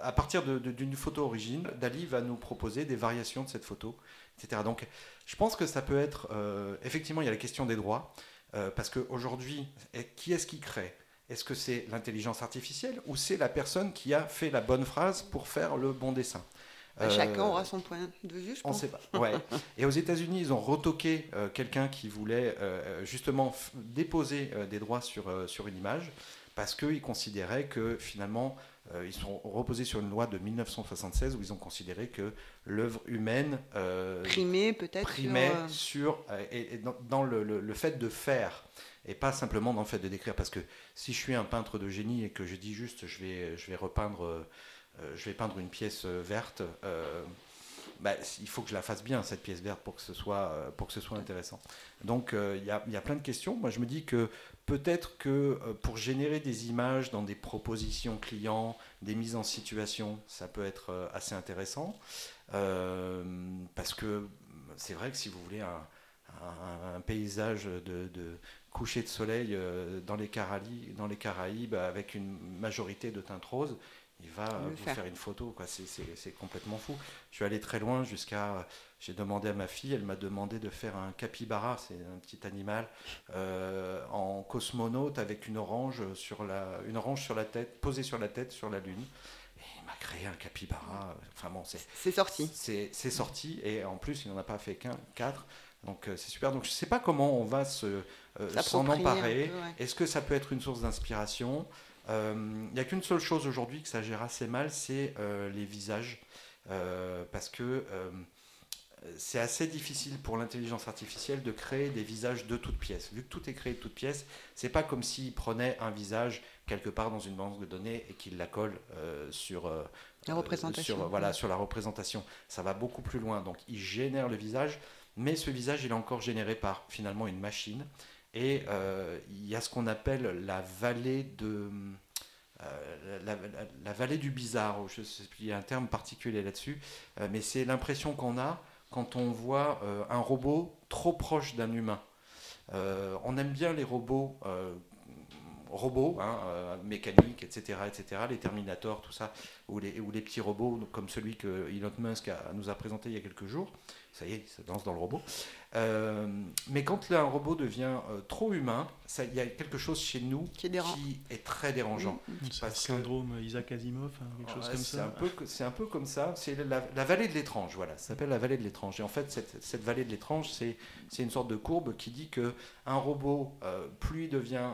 à partir d'une photo origine, Dali va nous proposer des variations de cette photo, etc. Donc, je pense que ça peut être. euh, effectivement, il y a la question des droits, euh, parce qu'aujourd'hui, qui est-ce qui crée? Est-ce que c'est l'intelligence artificielle ou c'est la personne qui a fait la bonne phrase pour faire le bon dessin? Bah, Chacun Euh, aura son point de vue, je on pense. sait pas. Ouais. Et aux États-Unis, ils ont retoqué euh, quelqu'un qui voulait euh, justement déposer euh, des droits sur, euh, sur une image parce qu'ils considéraient que finalement, euh, ils sont reposés sur une loi de 1976 où ils ont considéré que l'œuvre humaine euh, Primé peut-être. primait sur, euh, sur, euh, et, et dans, dans le, le- le fait de faire et pas simplement dans le fait de décrire. Parce que si je suis un peintre de génie et que je dis juste je vais, je vais repeindre, euh, euh, je vais peindre une pièce euh, verte, euh, bah, il faut que je la fasse bien cette pièce verte pour que ce soit, euh, pour que ce soit intéressant. Donc euh, il y, y a plein de questions. Moi je me dis que peut-être que euh, pour générer des images dans des propositions clients, des mises en situation, ça peut être euh, assez intéressant. Euh, parce que c'est vrai que si vous voulez un, paysage de, coucher de soleil euh, dans les Caraïbes avec une majorité de teintes roses, il va vous faire. une photo. Quoi. C'est, complètement fou. Je suis allé très loin jusqu'à. J'ai demandé à ma fille, elle m'a demandé de faire un capybara, c'est un petit animal, en cosmonaute avec une orange, sur la, une orange sur la tête, posée sur la tête sur la Lune m'a créé un capybara. Enfin bon, c'est sorti. C'est sorti et en plus il n'en a pas fait qu'un, quatre. Donc euh, c'est super. Donc je ne sais pas comment on va se euh, s'en emparer. Est-ce que ça peut être une source d'inspiration? euh, Il n'y a qu'une seule chose aujourd'hui que ça gère assez mal, c'est les visages, parce que c'est assez difficile pour l'intelligence artificielle de créer des visages de toutes pièces. Vu que tout est créé de toutes pièces, c'est pas comme s'il prenait un visage quelque part dans une banque de données et qu'il la colle euh, sur, euh, la représentation. sur, voilà, sur la représentation. Ça va beaucoup plus loin. Donc il génère le visage, mais ce visage il est encore généré par finalement une machine. Et euh, il y a ce qu'on appelle la vallée de... La, vallée du bizarre, je sais, il y a un terme particulier là-dessus, mais c'est l'impression qu'on a quand on voit euh, un robot trop proche d'un humain. Euh, on aime bien les robots euh, robots, hein, mécaniques, etc., etc., les Terminators, tout ça, ou les petits robots comme celui que Elon Musk nous a présenté il y a quelques jours. Ça y est, il se lance dans le robot. Euh, mais quand un robot devient euh, trop humain, il y a quelque chose chez nous qui est, très dérangeant. C'est un syndrome Isaac Asimov, hein, quelque chose comme ça. C'est un peu comme ça. C'est la, vallée de l'étrange, voilà. Ça s'appelle la vallée de l'étrange. Et en fait, cette, vallée de l'étrange, c'est une sorte de courbe qui dit que un robot, euh, plus il devient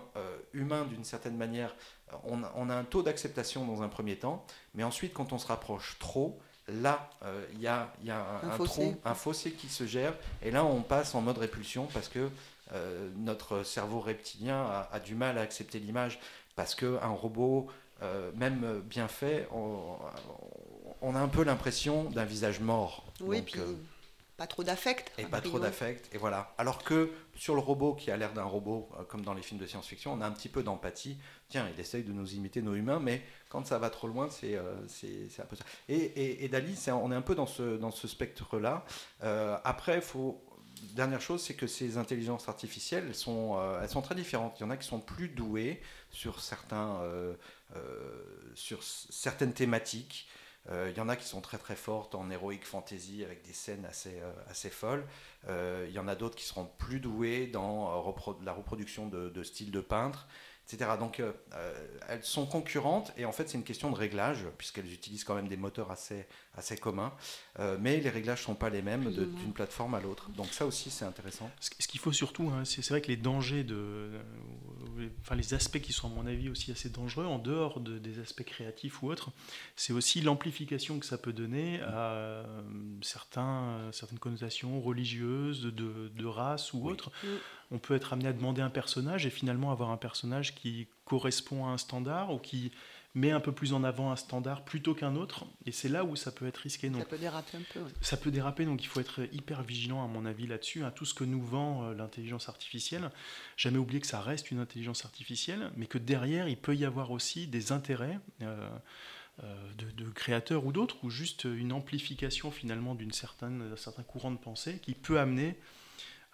humain d'une certaine manière, on, on, a un taux d'acceptation dans un premier temps, mais ensuite, quand on se rapproche trop, là, euh, il y a, un, fossé. un fossé qui se gère, et là, on passe en mode répulsion parce que euh, notre cerveau reptilien a, du mal à accepter l'image, parce qu'un robot, euh, même bien fait, on, a un peu l'impression d'un visage mort. Oui, puis pas trop d'affect. Et pas trop d'affect, et voilà. Alors que sur le robot qui a l'air d'un robot, comme dans les films de science-fiction, on a un petit peu d'empathie. Tiens, il essaye de nous imiter nos humains, mais quand ça va trop loin, c'est euh, un peu ça. Et, et, Dali, on est un peu dans ce, dans ce spectre-là. Euh, après, faut, dernière chose, c'est que ces intelligences artificielles, elles sont, euh, elles sont très différentes. Il y en a qui sont plus douées sur, certains, sur certaines thématiques. Il y en a qui sont très très fortes en heroic fantasy avec des scènes assez, assez folles. Il y en a d'autres qui seront plus douées dans la reproduction de, de styles de Donc euh, euh, elles sont concurrentes et en fait c'est une question de réglage puisqu'elles utilisent quand même des moteurs assez, assez communs, euh, mais les réglages ne sont pas les mêmes d'une plateforme à l'autre. Donc ça aussi c'est intéressant. Ce, qu'il faut surtout, hein, c'est vrai que les dangers, de, enfin les aspects qui sont à mon avis aussi assez dangereux en dehors de, des aspects créatifs ou autres, c'est aussi l'amplification que ça peut donner à certains, certaines connotations religieuses, de, de race ou autres. Mm on peut être amené à demander un personnage et finalement avoir un personnage qui correspond à un standard ou qui met un peu plus en avant un standard plutôt qu'un autre. Et c'est là où ça peut être risqué. Donc, ça peut déraper un peu. Ça peut déraper, donc il faut être hyper vigilant, à mon avis, là-dessus. à Tout ce que nous vend euh, l'intelligence artificielle, jamais oublier que ça reste une intelligence artificielle, mais que derrière, il peut y avoir aussi des intérêts. Euh, euh, de, créateurs ou d'autres, ou juste une amplification finalement d'un certain courant de pensée qui peut amener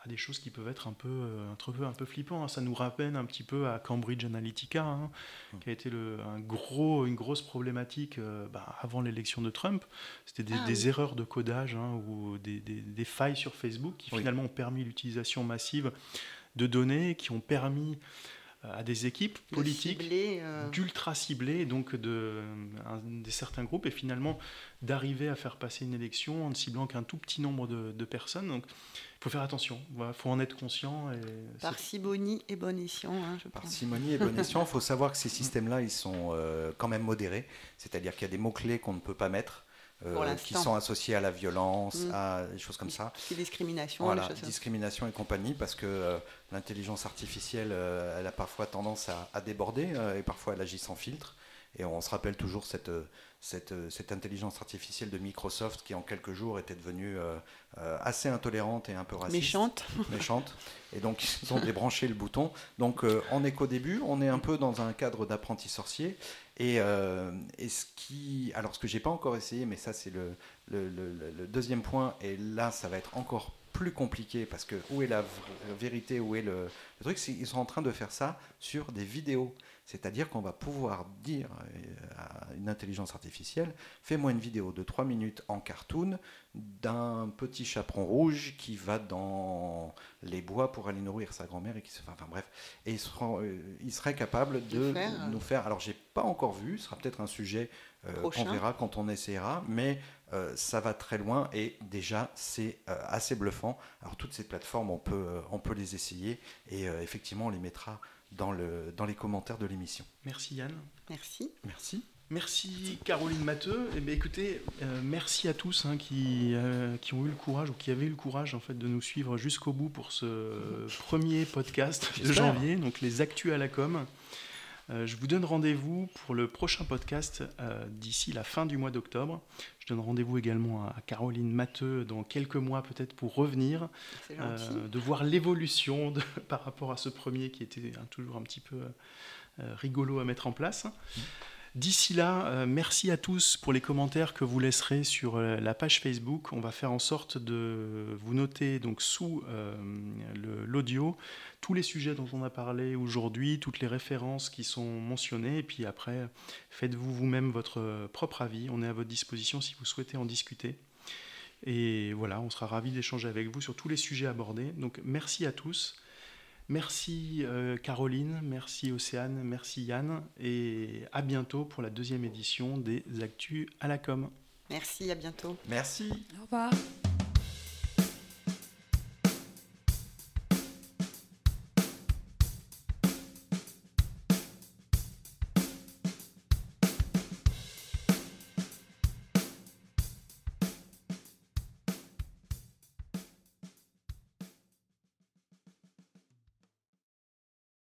à des choses qui peuvent être un peu, euh, un peu, un peu flippant. Hein. Ça nous rappelle un petit peu à Cambridge Analytica, hein, mmh. qui a été le, un gros, une grosse problématique euh, bah, avant l'élection de Trump. C'était des, ah erreurs de codage hein, ou des, des, failles sur Facebook qui finalement ont permis l'utilisation massive de données, qui ont permis euh, à des équipes politiques d'ultra ciblées, donc de, des certains groupes, et finalement d'arriver à faire passer une élection en ne ciblant qu'un tout petit nombre de, de personnes. Donc faut faire attention, il faut en être conscient. Et Parcimonie et bon escient. Hein, Parcimonie et bon escient, il faut savoir que ces systèmes-là, ils sont euh, quand même modérés, c'est-à-dire qu'il y a des mots-clés qu'on ne peut pas mettre. Euh, qui sont associés à la violence, mm. à des choses comme ça. discrimination. Voilà, discrimination et compagnie, parce que euh, l'intelligence artificielle, elle a parfois tendance à, à déborder et parfois elle agit sans filtre. Et on se rappelle toujours cette, cette, cette, intelligence artificielle de Microsoft qui en quelques jours était devenue euh, euh, assez intolérante et un peu raciste. Méchante. Méchante. Et donc ils ont débranché le bouton. Donc euh, on est qu'au début, on est un peu dans un cadre d'apprenti sorcier. Et, et, ce qui, alors ce que j'ai pas encore essayé, mais ça c'est le, le, le, le, deuxième point, et là ça va être encore plus compliqué parce que où est la vérité, où est le, le truc, c'est qu'ils sont en train de faire ça sur des vidéos. C'est-à-dire qu'on va pouvoir dire euh, à une intelligence artificielle, fais-moi une vidéo de 3 minutes en cartoon d'un petit chaperon rouge qui va dans les bois pour aller nourrir sa grand-mère et qui se... Enfin, bref. Et il, euh, il serait capable de nous faire... Alors j'ai pas encore vu, ce sera peut-être un sujet euh, qu'on verra quand on essaiera, mais ça va très loin et déjà c'est assez bluffant. Alors toutes ces plateformes, on peut, on peut les essayer et effectivement on les mettra dans, le, dans les commentaires de l'émission. Merci Yann. Merci. Merci. Merci Caroline Matteux. Eh bien, écoutez, euh, merci à tous hein, qui, euh, qui ont eu le courage ou qui avaient eu le courage en fait de nous suivre jusqu'au bout pour ce premier podcast de janvier, donc les actus à la com. Euh, je vous donne rendez-vous pour le prochain podcast d'ici la fin du mois d'octobre. Je donne rendez-vous également à Caroline Matteux dans quelques mois peut-être pour revenir, de voir l'évolution par rapport à ce premier qui était hein, toujours un petit peu rigolo à mettre en place. Mmh. D'ici là, euh, merci à tous pour les commentaires que vous laisserez sur euh, la page Facebook. On va faire en sorte de vous noter donc sous euh, l'audio tous les sujets dont on a parlé aujourd'hui, toutes les références qui sont mentionnées, et puis après, faites-vous vous-même votre propre avis. On est à votre disposition si vous souhaitez en discuter. Et voilà, on sera ravis d'échanger avec vous sur tous les sujets abordés. Donc merci à tous. Merci euh, Caroline, merci Océane, merci Yann et à bientôt pour la deuxième édition des Actus à la com. Merci, à bientôt. Merci. Au revoir.